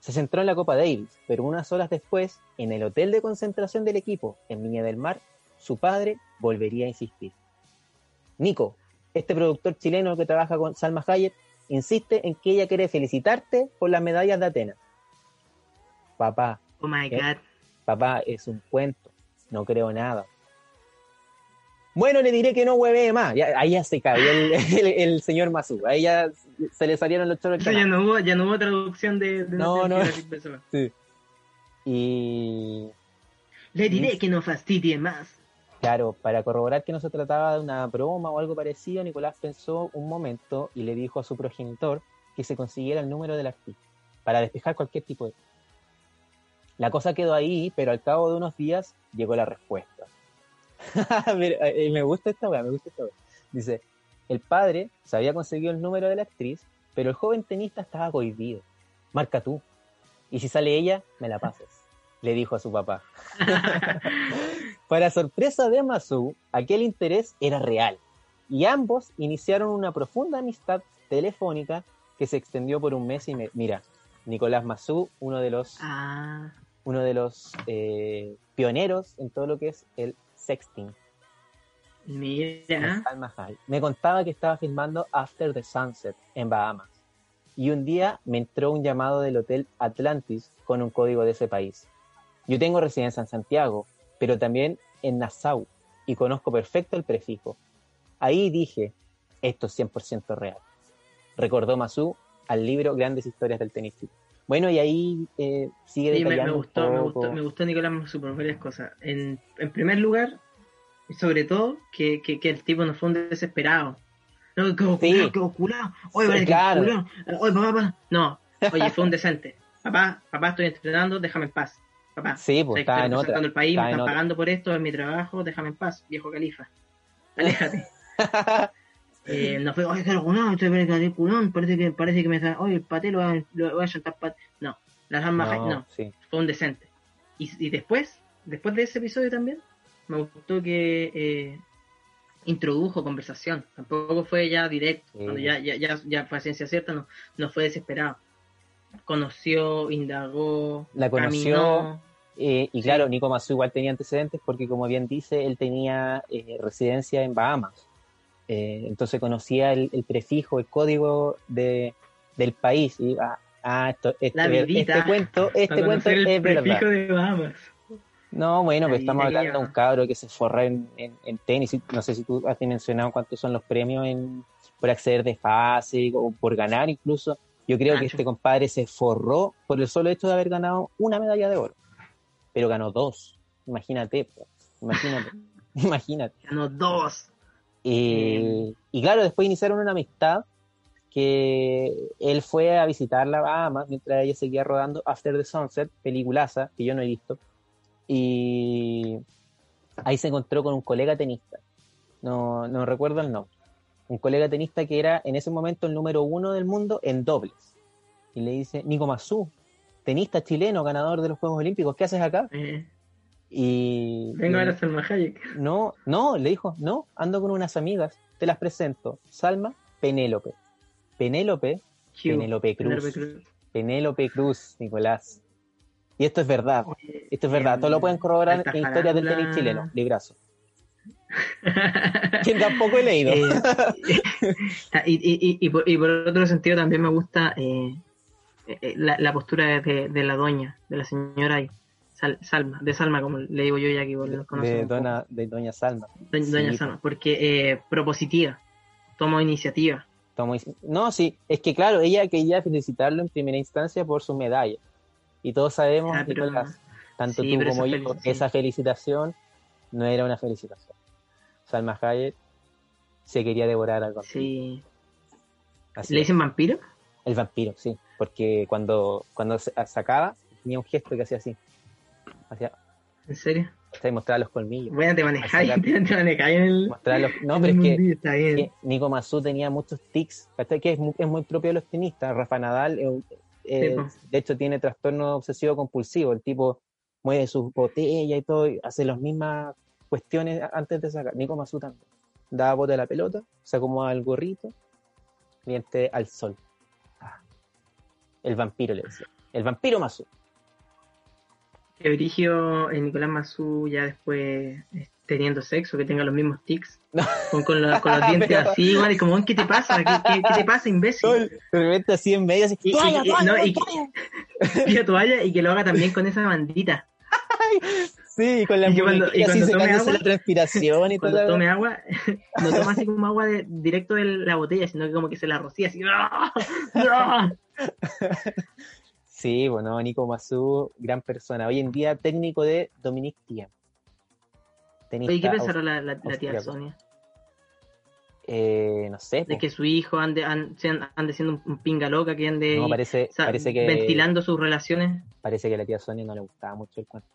Se centró en la Copa Davis, pero unas horas después, en el hotel de concentración del equipo, en Viña del Mar, su padre volvería a insistir. Nico, este productor chileno que trabaja con Salma Hayek, insiste en que ella quiere felicitarte por las medallas de Atenas. Papá, Oh my ¿Qué? god. papá, es un cuento, no creo nada. Bueno, le diré que no hueve más. Ya, ahí ya se cayó el, el- el señor Mazú. Ahí ya se le salieron los choros. ya no hubo, ya no hubo traducción de, de No, no. Sí. Y Le diré que no fastidie más. Claro, para corroborar que no se trataba de una broma o algo parecido, Nicolás pensó un momento y le dijo a su progenitor que se consiguiera el número del artista para despejar cualquier tipo de... La cosa quedó ahí, pero al cabo de unos días llegó la respuesta. Mira, eh, me gusta esta weá, me gusta esta weá. Dice, el padre se había conseguido el número de la actriz, pero el joven tenista estaba cohibido. Marca tú. Y si sale ella, me la pasas. Le dijo a su papá. Para sorpresa de Masu, aquel interés era real, y ambos iniciaron una profunda amistad telefónica que se extendió por un mes y me... Mira, Nicolás Masu, uno de los, Ah, uno de los eh, pioneros en todo lo que es el sexting. mira. Me contaba que estaba filmando After the Sunset en Bahamas. Y un día me entró un llamado del Hotel Atlantis con un código de ese país. Yo tengo residencia en Santiago, pero también en Nassau y conozco perfecto el prefijo. Ahí dije, esto es 100% real. Recordó Masu al libro Grandes Historias del Tenis. Bueno, y ahí eh, sigue Sí, me, me gustó, me gustó, me gustó Nicolás Masu por varias cosas. En, en primer lugar, sobre todo, que, que, que el tipo no fue un desesperado. No, que oculado, Sí. que oculado. Oye, vale, que claro. oculado. Oye, papá, papá. No, oye, fue un decente. Papá, papá, estoy entrenando, déjame en paz. Papá, Sí, pues estoy en otra. el país, me están pagando por esto, es mi trabajo, déjame en paz, viejo califa. Aléjate. Eh, no fue, oye, que culón, estoy el culón, parece que, parece que me está, oye, el paté lo va, a- lo va a chantar pat. No, las armas, no. no, sí. fue un decente. Y, y después, después de ese episodio también, me gustó que eh, introdujo conversación. Tampoco fue ya directo, Sí. cuando ya, ya, ya, ya fue a ciencia cierta, no, no fue desesperado. Conoció, indagó, La conoció, caminó. Eh, y claro, Nico Masu igual tenía antecedentes porque, como bien dice, él tenía eh, residencia en Bahamas. Eh, entonces conocía el, el prefijo, el código de, del país. Y, ah, ah, esto, este, este cuento, este cuento el es verdad. prefijo de Bahamas. No, bueno, pues estamos hablando de un cabro que se forra en, en, en tenis. No sé si tú has mencionado cuántos son los premios en, por acceder de fase o por ganar incluso. Yo creo que este compadre se forró por el solo hecho de haber ganado una medalla de oro. Pero ganó dos. Imagínate, imagínate, imagínate. Ganó dos. Eh, y claro, después iniciaron una amistad que él fue a visitarla a Bahamas mientras ella seguía rodando After the Sunset, peliculaza que yo no he visto. Y ahí se encontró con un colega tenista. No, no recuerdo el nombre. Un colega tenista que era en ese momento el número uno del mundo en dobles. Y le dice, Nico Mazú, tenista chileno, ganador de los Juegos Olímpicos, ¿qué haces acá? Eh, Y vengo a ver a Salma Hayek. no, no, le dijo, no, ando con unas amigas, te las presento. Salma, Penélope. Penélope, Hugh, Penélope Cruz. Penélope Cruz. Penélope Cruz, Nicolás. Y esto es verdad, Oye, esto es verdad, todo lo pueden corroborar en historias del tenis chileno, librazo. Que tampoco he leído. Eh, y, y, y, por, y por otro sentido también me gusta eh, la, la postura de, de la doña, de la señora Sal- Salma, de Salma, como le digo yo ya que vos de, dona, de Doña Salma. Do- Doña Salma, porque eh, propositiva, tomó iniciativa. Tomo- No, sí, es que claro, ella quería felicitarlo en primera instancia por su medalla. Y todos sabemos, Ah, pero- Nicolás, tanto sí, tú como yo, esa felicitación no era una felicitación. Salma Hayek se quería devorar al vampiro. Sí. Así ¿Le dicen vampiro? El vampiro, sí. Porque cuando, cuando sacaba, tenía un gesto que hacía así. Hacía, ¿En serio? sea, mostraba los colmillos. Bueno, te manejáis, sacar- te, te manejáis en el, Mostraba los, no, pero es que, está Nico Mazú tenía muchos tics, que es muy, es muy propio de los tenistas. Rafa Nadal, eh, eh, Sí, po. de hecho, tiene trastorno obsesivo compulsivo. El tipo mueve sus botellas y todo, y hace las mismas cuestiones antes de sacar. Nico Mazú también. Daba bote a la pelota, se acomoda el gorrito, miente al sol. El vampiro le decía. El vampiro Mazú. Que Brigio, eh, Nicolás Mazú, ya después eh, teniendo sexo, que tenga los mismos tics, No. con, con, los- con los dientes Pero- así, igual, y como, ¿qué te pasa? ¿Qué, qué, qué te pasa, imbécil? De repente así en medio, así, Y- "Toalla, y- toalla, no, y- toalla". Tira toalla y que lo haga también con esa bandita. Sí, con la Y cuando- y así cuando tome secándose agua, la transpiración y Cuando todo. tome agua, no toma así como agua de, directo de la botella, sino que como que se la rocía así. ¡Ah! ¡Ah! Sí, bueno, Nico Mazú, gran persona. Hoy en día técnico de Dominique. Tenista Oye, ¿qué pensará la, la- la tía. Sonia? Eh, no sé, De po. que su hijo ande, an- sean- ande siendo un, pinga loca, que ande no, parece, parece que ventilando sus relaciones. parece que a la tía Sonia no le gustaba mucho el cuento.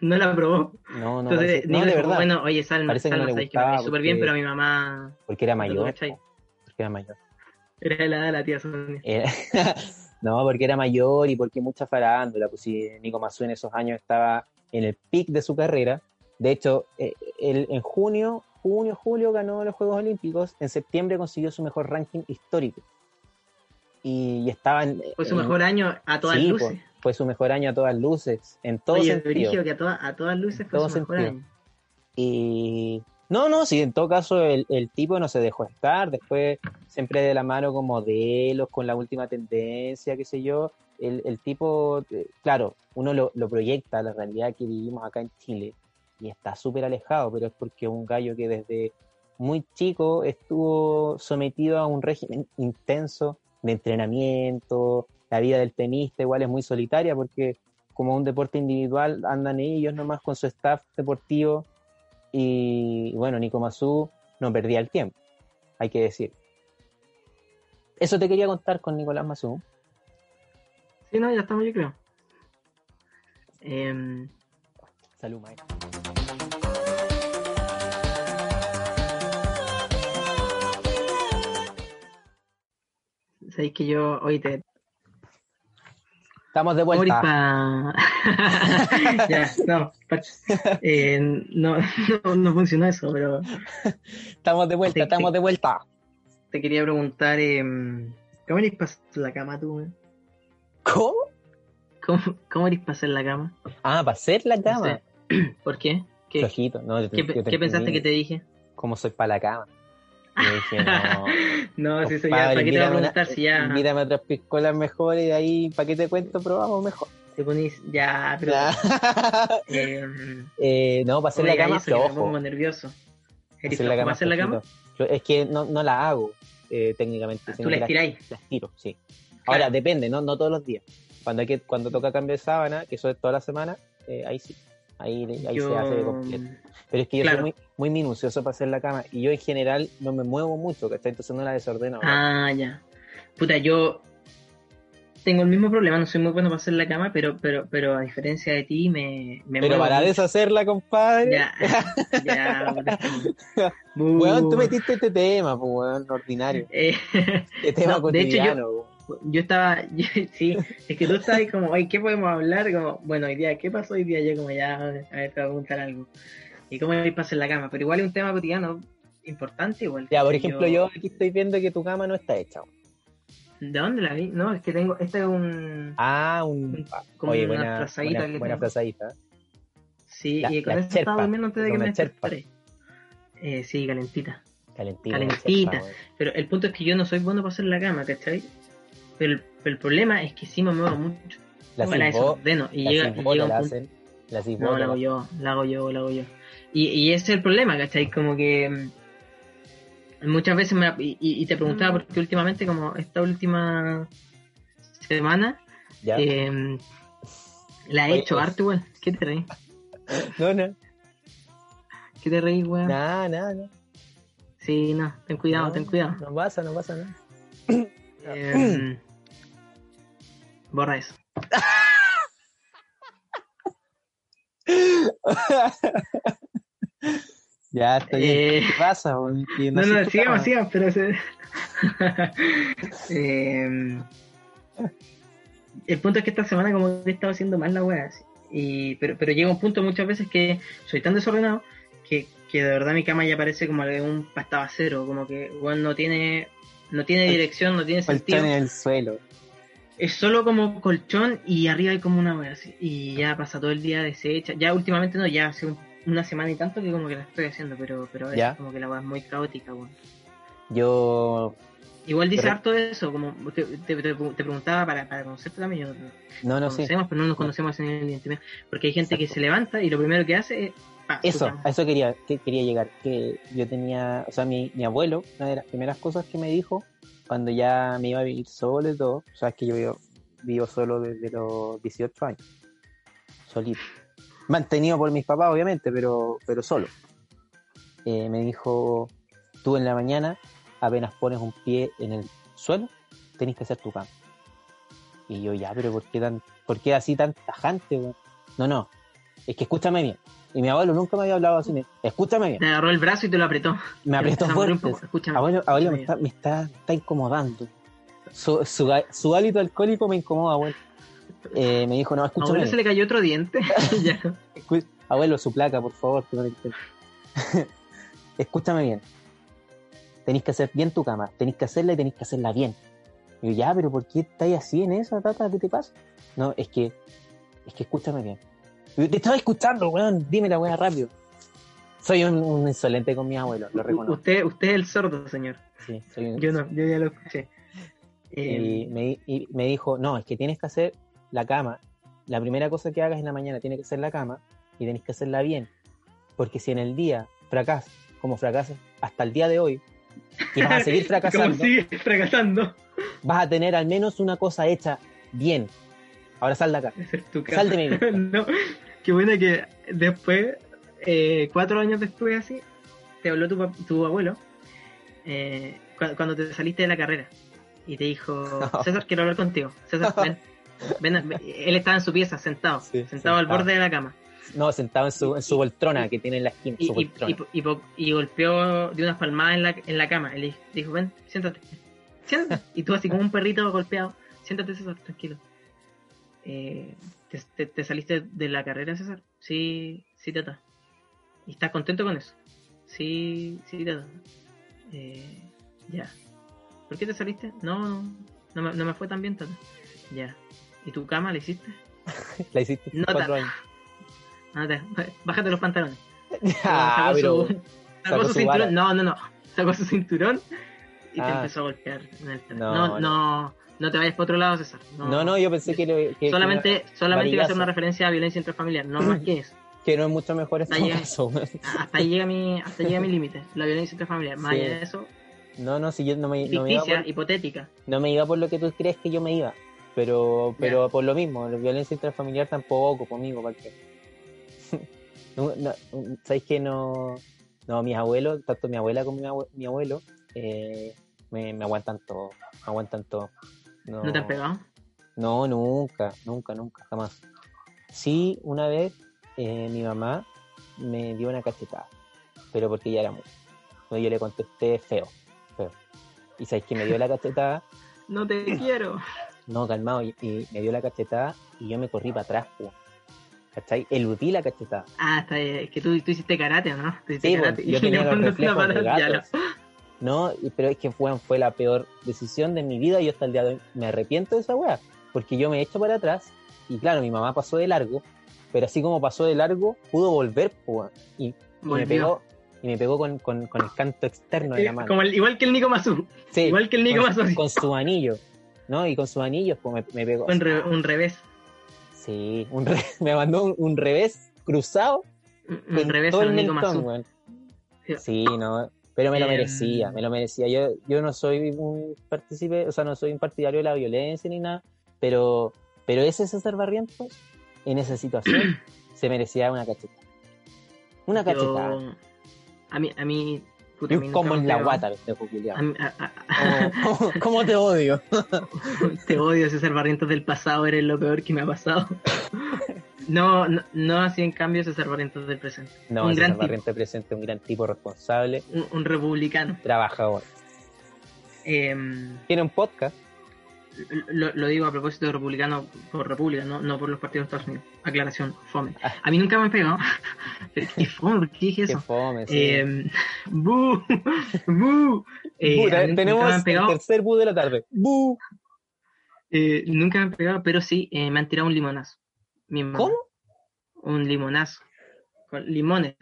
No la aprobó. No, no, Entonces, parece- no, de dijo, verdad, bueno, oye, Salma, Parece que no Salma, le sabes que me súper bien, pero a mi mamá porque era ¿tú mayor. Porque era mayor. Era de la edad de la tía Sonia. Era- no, porque era mayor y porque mucha farándula. Pues si Nico Mazú en esos años estaba en el pic de su carrera, De hecho, eh, él en junio, junio, julio ganó los Juegos Olímpicos, en septiembre consiguió su mejor ranking histórico. Y, y estaba en, Fue su en- mejor año a todas sí, luces. fue su mejor año a todas luces, en todo Oye, sentido. Que a, todas a todas luces fue su mejor sentido. año. Y no, no, sí, en todo caso el, el tipo no se dejó estar, después siempre de la mano con modelos, con la última tendencia, qué sé yo. El, el tipo, eh, claro, uno lo, lo proyecta a la realidad que vivimos acá en Chile y está súper alejado, pero es porque un gallo que desde muy chico estuvo sometido a un régimen intenso de entrenamiento, la vida del tenista igual es muy solitaria porque como un deporte individual andan ellos nomás con su staff deportivo y bueno, Nico Mazú no perdía el tiempo, hay que decir. Eso te quería contar con Nicolás Mazú. Sí, no, ya estamos, yo creo. Em, Salud, maestro. sabéis que yo hoy te. Estamos de vuelta. ya, no, eh, no, no, no funcionó eso, pero Estamos de vuelta, estamos de vuelta. te quería preguntar, em, ¿cómo eres para la cama tú? ¿Cómo? ¿Cómo, cómo eres para hacer la cama? Ah, para hacer la No cama. sé. ¿Por qué? ¿Qué, Flojito, no, yo te- qué, yo te qué pensaste que te dije? ¿Cómo soy para la cama? Yo dije, no. No, si eso ya, ¿para qué te voy a preguntar si ya a otras piscolas mejores y ahí, ¿para qué te cuento? Probamos mejor. te ponís, ya, pero... Ya. em, Eh, no, para hacer la cama, me flojo. pongo nervioso. ¿Eres Hacer la cama para hacer la cama? flojito. Yo- Es que no, no la hago eh, técnicamente. Ah, Tú la estiráis. las tiro, sí. Ahora, depende, ¿no? No todos los días. Cuando hay que, cuando toca cambio de sábana, que eso es toda la semana, eh, ahí sí. Ahí, ahí Yo- se hace de completo. Pero es que yo Claro. soy muy, muy minucioso para hacer la cama. Y yo en general no me muevo mucho, que entonces no la desordeno. Ah, ya. Puta, yo tengo el mismo problema, no soy muy bueno para hacer la cama, pero, pero, pero a diferencia de ti me, me Pero para mucho. deshacerla, compadre. Ya, ya. Weón, tú metiste este tema, pues, weón, ordinario. Eh, Este tema No, de hecho, yo- cotidiano. Yo estaba, yo- sí, es que tú estabas ahí como, oye, ¿qué podemos hablar? Como, bueno, hoy día, ¿qué pasó hoy día? Yo como ya, a ver, te voy a preguntar algo. ¿Y cómo ir para hacer la cama? Pero igual es un tema cotidiano importante igual. Ya, por ejemplo, yo aquí estoy viendo que tu cama no está hecha. ¿De dónde la vi? No, es que tengo, este es un, Ah, un... como Oye, una buena, frazadita buena, que buena tengo. frazadita. Sí, La- y con eso estaba durmiendo antes de que me despertaré. Eh, sí, calentita. Calentita. Calentita. cherpa. Pero el punto es que yo no soy bueno para hacer la cama, ¿cachai? Pero el, pero el problema es que sí me muevo mucho. La desordeno. Y la llega, y un la punto. hacen. La cibota No, la hago yo, la hago yo, la hago yo. Y, y ese es el problema, ¿cachai? Como que mm, muchas veces me... Y, y- y te preguntaba porque últimamente, como esta última semana, ¿Ya? eh, la he Oye, hecho harto, weón. ¿Qué te reí? No, no. ¿Qué te reí, weón? Nada, nada, nada. Sí, no, ten cuidado, No, ten cuidado. No pasa, no pasa nada. Eh, borra eso. ya, bien. Eh, ¿Qué pasa? No, no, tu sigamos, sigamos, pero... se- Eh, el punto es que esta semana como que he estado haciendo mal la wea. Y, pero, pero llega un punto muchas veces que soy tan desordenado que, que de verdad mi cama ya parece como de un pasta cero, como que weón, no tiene no tiene dirección, no tiene sentido. Colchón en el suelo. Es solo como colchón y arriba hay como una wea así. Y ya pasa todo el día deshecha. Ya últimamente no, ya hace un- una semana y tanto que como que la estoy haciendo, pero, pero es Ya. como que la wea es muy caótica, weón. Yo. Igual dice Pero- harto de eso, como te, te- te- preguntaba para, para conocerte también, yo, No, no conocemos, pero no nos conocemos en el porque hay gente que Exacto. se levanta y lo primero que hace es... su Eso, a eso quería, que quería llegar. Que yo tenía, o sea, mi, mi abuelo, una de las primeras cosas que me dijo cuando ya me iba a vivir solo y todo, o sea, es que yo vivo, vivo solo desde los 18 años, solito. Mantenido por mis papás, obviamente, pero, pero solo. Eh, me dijo, tú en la mañana, apenas pones un pie en el suelo, tenés que hacer tu cama. Y yo, ya, pero ¿por qué, tan, por qué así tan tajante? No, no, es que escúchame bien. Y mi abuelo nunca me había hablado así. me- Escúchame bien. Te agarró el brazo y te lo apretó. Me apretó fuerte. Escúchame. Abuelo, abuelo me, está, me, está, está incomodando. Su, su, su hálito alcohólico me incomoda, abuelo. Eh, me dijo, no, ¿A escúchame abuelo se le cayó otro diente? Abuelo, su placa, por favor. Escúchame bien. Tenéis que hacer bien tu cama. Tenéis que hacerla y tenéis que hacerla bien. Y yo, ya, pero ¿por qué estáis así en eso, tata? ¿Qué te pasa? No, es que, es que escúchame bien. Te estaba escuchando, weón. Dime la weá rápido. Soy un, un, insolente con mi abuelo, lo reconozco. Usted, usted es el sordo, señor. Sí, soy un... Yo no, yo ya lo escuché. Y, Eh, me, y me dijo, no, es que tienes que hacer la cama. La primera cosa que hagas en la mañana tiene que ser la cama y tenés que hacerla bien. Porque si en el día fracasas, como fracasas hasta el día de hoy, y vas a seguir fracasando, sigue fracasando. vas a tener al menos una cosa hecha bien. Ahora sal de acá. Es. Sal de mi vista. no, qué bueno que después, eh, cuatro años después así, te habló tu, tu abuelo eh, cu- cuando te saliste de la carrera y te dijo, César, quiero hablar contigo. César, ven. Ven, ven. Él estaba en su pieza, sentado, Sí, sentado al borde de la cama. No, sentado en su, en su poltrona que tiene en la esquina. Y, su y, poltrona. y, y po- y golpeó de unas palmadas en la, en la cama. Él dijo, ven, siéntate. Siéntate. Y tú así como un perrito golpeado. Siéntate, César, tranquilo. Eh, ¿te, te, te saliste de la carrera, César? Sí, sí, tata. ¿Y estás contento con eso? Sí, sí, tata. Eh, ya. ¿Por qué te saliste? No, no, no me, no me fue tan bien, tata. Ya. ¿Y tu cama la hiciste? La hiciste No, cuatro años. Bájate los pantalones. Ah, sacó pero su, sacó sacó su cinturón. vara. No, no, no. Sacó su cinturón y te Ah. empezó a golpear en el pecho. No, No, no, no, te vayas para otro lado, César. No, no, no, yo pensé que, lo- que, solamente, solamente iba a hacer una referencia a violencia intrafamiliar, no más que eso. que no es mucho mejor todo bien. caso. Hasta ahí llega mi, hasta llega mi límite, la violencia intrafamiliar. Más Sí. allá de eso, No, no, si yo no me, no me iba por, hipotética. no me iba por lo que tú crees que yo me iba. Pero, pero por lo mismo, la violencia intrafamiliar tampoco conmigo, ¿para qué? no, no, ¿Sabéis que no? No, mis abuelos, tanto mi abuela como mi, abue- mi abuelo, eh, me, me aguantan todo, me aguantan todo. No, ¿No te han pegado? No, nunca, nunca, nunca, jamás. Sí, una vez eh, mi mamá me dio una cachetada, pero porque ya era mucho. No, yo le contesté feo, feo. Y sabéis que me dio la cachetada, No te quiero. no, calmado, y, y me dio la cachetada y yo me corrí para atrás, po. ¿cachai? Eludí la cachetada. Ah, está bien. Es que tú, tú hiciste karate, ¿no? Tú hiciste Sí, karate. pues, yo tenía los reflejos de gato. No, y- pero es que fue, fue la peor decisión de mi vida y yo hasta el día de hoy me arrepiento de esa weá, porque yo me he hecho para atrás y claro, mi mamá pasó de largo, pero así como pasó de largo, pudo volver, y, y me pegó, y me pegó con, con- con el canto externo de la Eh, mano. Como el- igual que el Nico Mazú. Sí, igual que el Nico con, Mazú. con su anillo, ¿no? Y con sus anillos, pues me, me pegó. Un, re- un revés. Sí, un re- me mandó un, un revés cruzado Un, revés todo el Nico mentón. Sí, no, pero me lo Em, merecía, me lo merecía. Yo, yo no soy un partícipe, o sea, no soy un partidario de la violencia ni nada, pero, pero ese César Barrientos, en esa situación, se merecía una cachetada. Una cachetada. Yo- A mí, a mí, puta, como en la guata, pendejo culiao. A mí- a- a- a- ¿Cómo, cómo- cómo te odio? Te odio, César Barrientos del pasado, eres lo peor que me ha pasado. No, no, no así en cambio César Barrientos del presente. No, un César gran tipo, Barrientos presente, un gran tipo responsable, un, un republicano. trabajador. Em, Tiene un podcast. lo, lo digo a propósito de republicano por república, no, no por los partidos de Estados Unidos. Aclaración, fome. Ah. A mí nunca me han pegado. Pero ¿Qué fome? ¿Por qué dije eso? fome, sí. Eh, bu, bu. Eh, Bu, mí tenemos el tercer bu de la tarde. Bu. eh, nunca me han pegado, pero sí eh, me han tirado un limonazo. Mi mamá. ¿Cómo? Un limonazo. Con limones.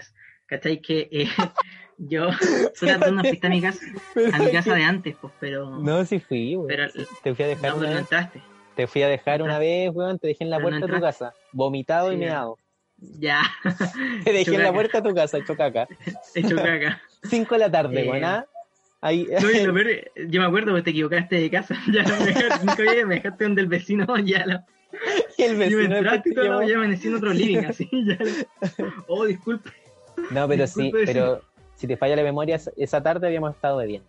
¿Cachai? Que eh, yo fui a dar una fiesta a mi casa, a mi casa de antes, pues, pero. No, sí fui, weón. Pero- Te fui a dejar no, una pero no vez. entraste. Te fui a dejar una vez, weón. Te dejé en la Pero no puerta de tu casa. Vomitado y meado. Ya, Te dejé en la puerta de tu casa, hecho caca. hecho caca. Cinco de la tarde, Eh. weón. ¿ah? Ahí. No, y lo peor, yo me acuerdo que te equivocaste de casa. Ya no me dejaste, nunca me dejaste donde el vecino. Ya la, y el vecino después entraste y todo, ya amanecí en otro living, así. Ya oh, disculpe. No, pero sí, pero si te falla la memoria, esa- tarde habíamos estado de bien.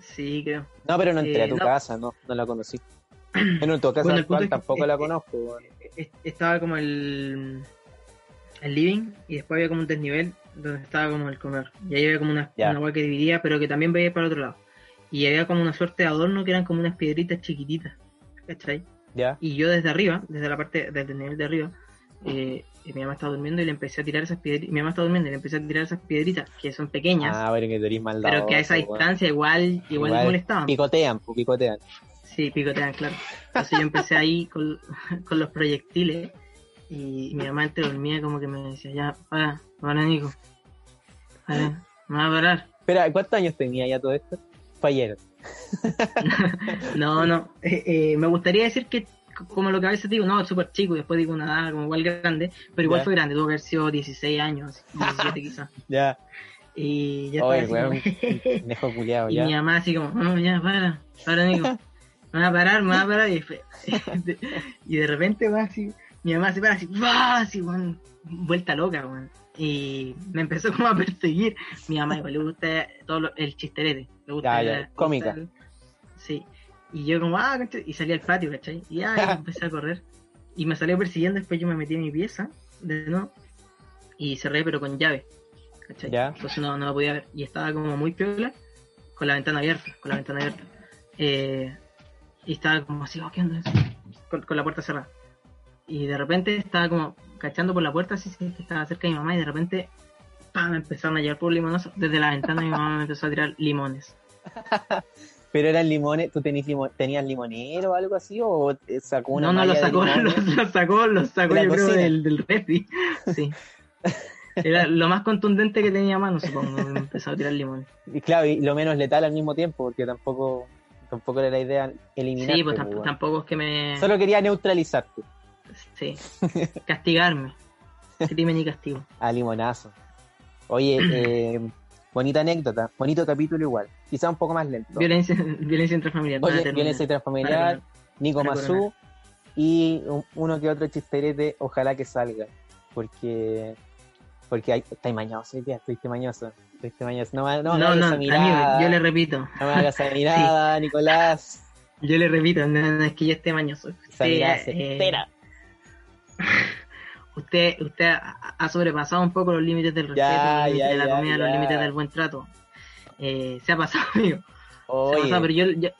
Sí, creo. No, pero no entré Eh, a tu no. casa, no, no la conocí. Bueno, en tu casa Bueno, actual es tampoco la eh, conozco, weón. Es- Estaba como el, el living y después había como un desnivel donde estaba como el comer. Y ahí había como una, Ya. una que dividía, pero que también veía para el otro lado. Y había como una suerte de adorno que eran como unas piedritas chiquititas. ¿Cachai? ¿Ya? Y yo desde arriba, desde la parte, desde el nivel de arriba, eh, y mi mamá estaba durmiendo y le empecé a tirar esas piedritas. Mi mamá estaba durmiendo y le empecé a tirar esas piedritas que son pequeñas, Ah, pero que maldadoso, pero que a esa weón. distancia igual, igual, Igual molestaban. Picotean, pues, picotean. Sí, picotean, claro. Entonces yo empecé ahí con, con los proyectiles y mi mamá entre dormía como que me decía, ya, para, para Nico. Para, me va a parar. Espera, ¿cuántos años tenía ya todo esto? Ayer. No, no. eh, eh, me gustaría decir que, como lo que a veces digo, no, es súper chico y después digo una edad como igual grande, pero igual fue grande, tuvo que haber sido 16 años, 17 quizás. Ya. Y ya estaba weón, como- culiado, Y ya. mi mamá así como, no, ya, para, para, Nico. Me va a parar, me va a parar. Y, y de repente, weón, así, mi mamá se para así, ¡bah! así, weón, vuelta loca, weón. Y me empezó como a perseguir. Mi mamá igual le gusta todo lo- el chisterete. Le gusta Ya, ya, le gusta cómica. el- Sí. Y yo como, ah, y salí al patio, ¿cachai? Y ya, empecé a correr. Y me salió persiguiendo, después yo me metí en mi pieza, de nuevo, y cerré, pero con llave. ¿cachai? Ya. Entonces no, no lo podía ver. Y estaba como muy piola, con la ventana abierta, con la ventana abierta. Eh, y estaba como así, oh, ¿qué onda con la puerta cerrada. Y de repente estaba como cachando por la puerta, así sí, que estaba cerca de mi mamá, y de repente, ¡pam! me empezaron a llevar por limonazo. Desde la ventana mi mamá me empezó a tirar limones. Pero eran limones, ¿tú tenías, limo- tenías limonero o algo así? ¿O te sacó una no, no, lo sacó, lo, sacó, lo sacó yo creo del, del refri. Sí. Era lo más contundente que tenía a mano, supongo. Me empezó a tirar limones. Y claro, y lo menos letal al mismo tiempo, porque tampoco, tampoco era la idea eliminar. Sí, pues tamp- tampoco es que me. Solo quería neutralizarte Sí. Castigarme. Crimen y castigo. a limonazo. Oye, eh, bonita anécdota, bonito capítulo igual. Quizá un poco más lento. Violencia, violencia intrafamiliar. Oye, terminar. violencia intrafamiliar, Nico Mazú y un- uno que otro chisterete, ojalá que salga. Porque porque hay, está mañoso día, estuviste mañoso. Estuviste mañoso. No, me- no, me No, hagas no, esa amigo, mirada. yo le repito. No me hagas esa mirada, Nicolás. Yo le repito, no, no es que yo esté mañoso. Esa mirada eh. Usted, usted ha sobrepasado un poco los límites del respeto, Ya, los límites ya, de la ya, comida, los límites del buen trato. Eh, se ha pasado, amigo. Se ha pasado, pero yo, yo-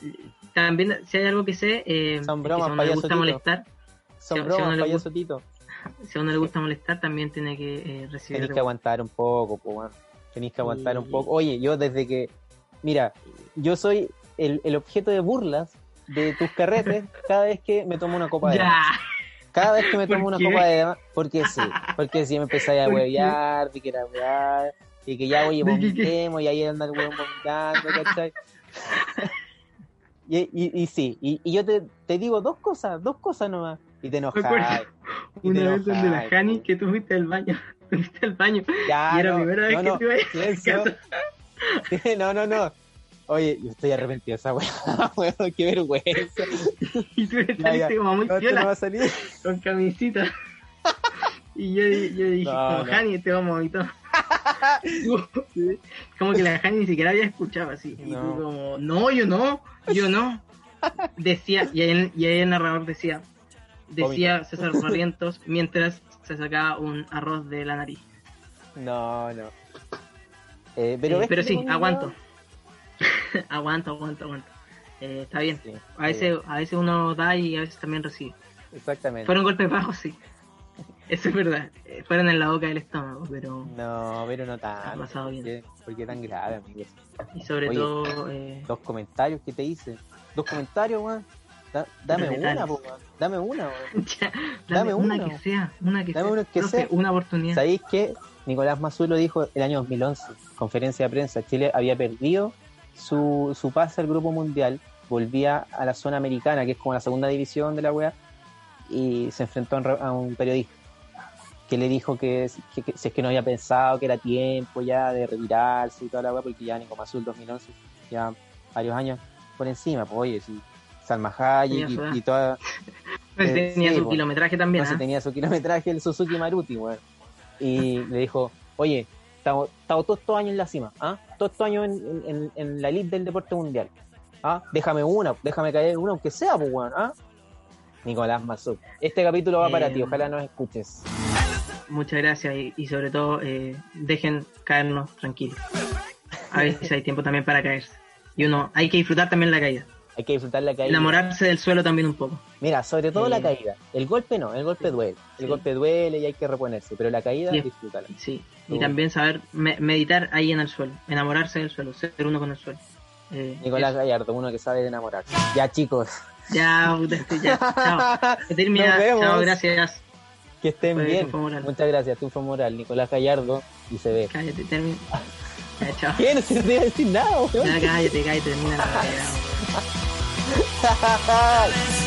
también, si hay algo que sé, eh, Son que si a uno le gusta Tito. molestar, son si- si a uno le payaso Tito. si a uno le gusta molestar, también tiene que eh, recibir. Tenéis que aguantar un poco, weón. Tenéis que aguantar un poco. Oye, yo desde que. Mira, yo soy el, el objeto de burlas de tus carretes cada vez que me tomo una copa de Ya. Cada vez que me ¿Por tomo una qué? copa de más. Porque sí. Porque si me empezáis a huevear, de que era huevear, y que ya, oye, vomitemos, y ahí anda el hueón vomitando, ¿cachai? Y, y, y sí, y, y yo te, te digo dos cosas, dos cosas nomás, y te enojas. y te una vez donde la Jani que tú fuiste al baño, fuiste al baño Ya, y era no, la primera vez que no, te iba a no, no, no. Oye, yo estoy arrepentido esa weá, weón, qué vergüenza. y tú saliste como muy No, esto piola no va a salir. con camisita. Y yo, yo dije, No, como no. Jani, te vamos a vomitar. como que la Jani ni siquiera había escuchado así. Y tú como, no, yo no, yo no. Decía, y ahí, y ahí el narrador decía, decía César Barrientos mientras se sacaba un arroz de la nariz. No, no. Eh, pero Eh, pero sí, aguanto. aguanto, aguanto, aguanto. Eh, está bien. Sí, A veces, a veces uno da y a veces también recibe. Exactamente. Fueron golpes bajos, sí. Eso es verdad. Eh, Fueron en la boca del estómago, pero. No, pero no Ha tanto. pasado ¿Por bien. qué, por qué tan grave, amigos? Y sobre Oye. todo. Eh, Dos comentarios que te hice. Dos comentarios, weón. Da- dame una, po. Dame una, ya, Dame dame una uno. que sea. Una que Dame sea. uno que sea. Una oportunidad. ¿Sabéis que Nicolás Mazulo dijo el año 2011, conferencia de prensa, Chile había perdido su, su pase al Grupo Mundial, volvía a la zona americana, que es como la segunda división de la UEA, y se enfrentó a un, periodista que le dijo que, que- que si es que no había pensado que era tiempo ya de retirarse y toda la weá, porque ya Nico Mazul 2011, ya varios años por encima, pues oye, si Salma Hayek y, y toda, Pues eh, tenía sí, su po. kilometraje también. no, si ¿ah? tenía su kilometraje el Suzuki Maruti, weón. Y le dijo, oye, estamos todos estos años en la cima, ¿ah? Todos estos años en, en- en la elite del deporte mundial. ¿Ah? Déjame una, déjame caer una, aunque sea, pues, weón, ¿ah? Nicolás Mazú. Este capítulo va para Eh, ti, ojalá nos escuches. Muchas gracias y, y sobre todo eh, dejen caernos tranquilos. A veces hay tiempo también para caerse. Y uno, hay que disfrutar también la caída. Hay que disfrutar la caída. Enamorarse del suelo también un poco. Mira, sobre todo la caída. El golpe no, el golpe sí, duele. El sí. golpe duele y hay que reponerse, pero la caída, Sí. disfrútala. Sí. Tú- Y también saber me- meditar ahí en el suelo. Enamorarse del suelo. Ser uno con el suelo. Eh, Nicolás eso. Gallardo, uno que sabe de enamorarse. Ya, chicos, Ya, puta, ya. Chao. Que termina. Nos vemos. Chao, gracias. que estén bien. Muchas gracias, Triunfo Moral, Nicolás Gallardo y se ve. Cállate, termina. Ya, chao. ¿Qué? No se te iba a decir nada, weón. Ya, cállate, cállate, termina la Ha ha ha!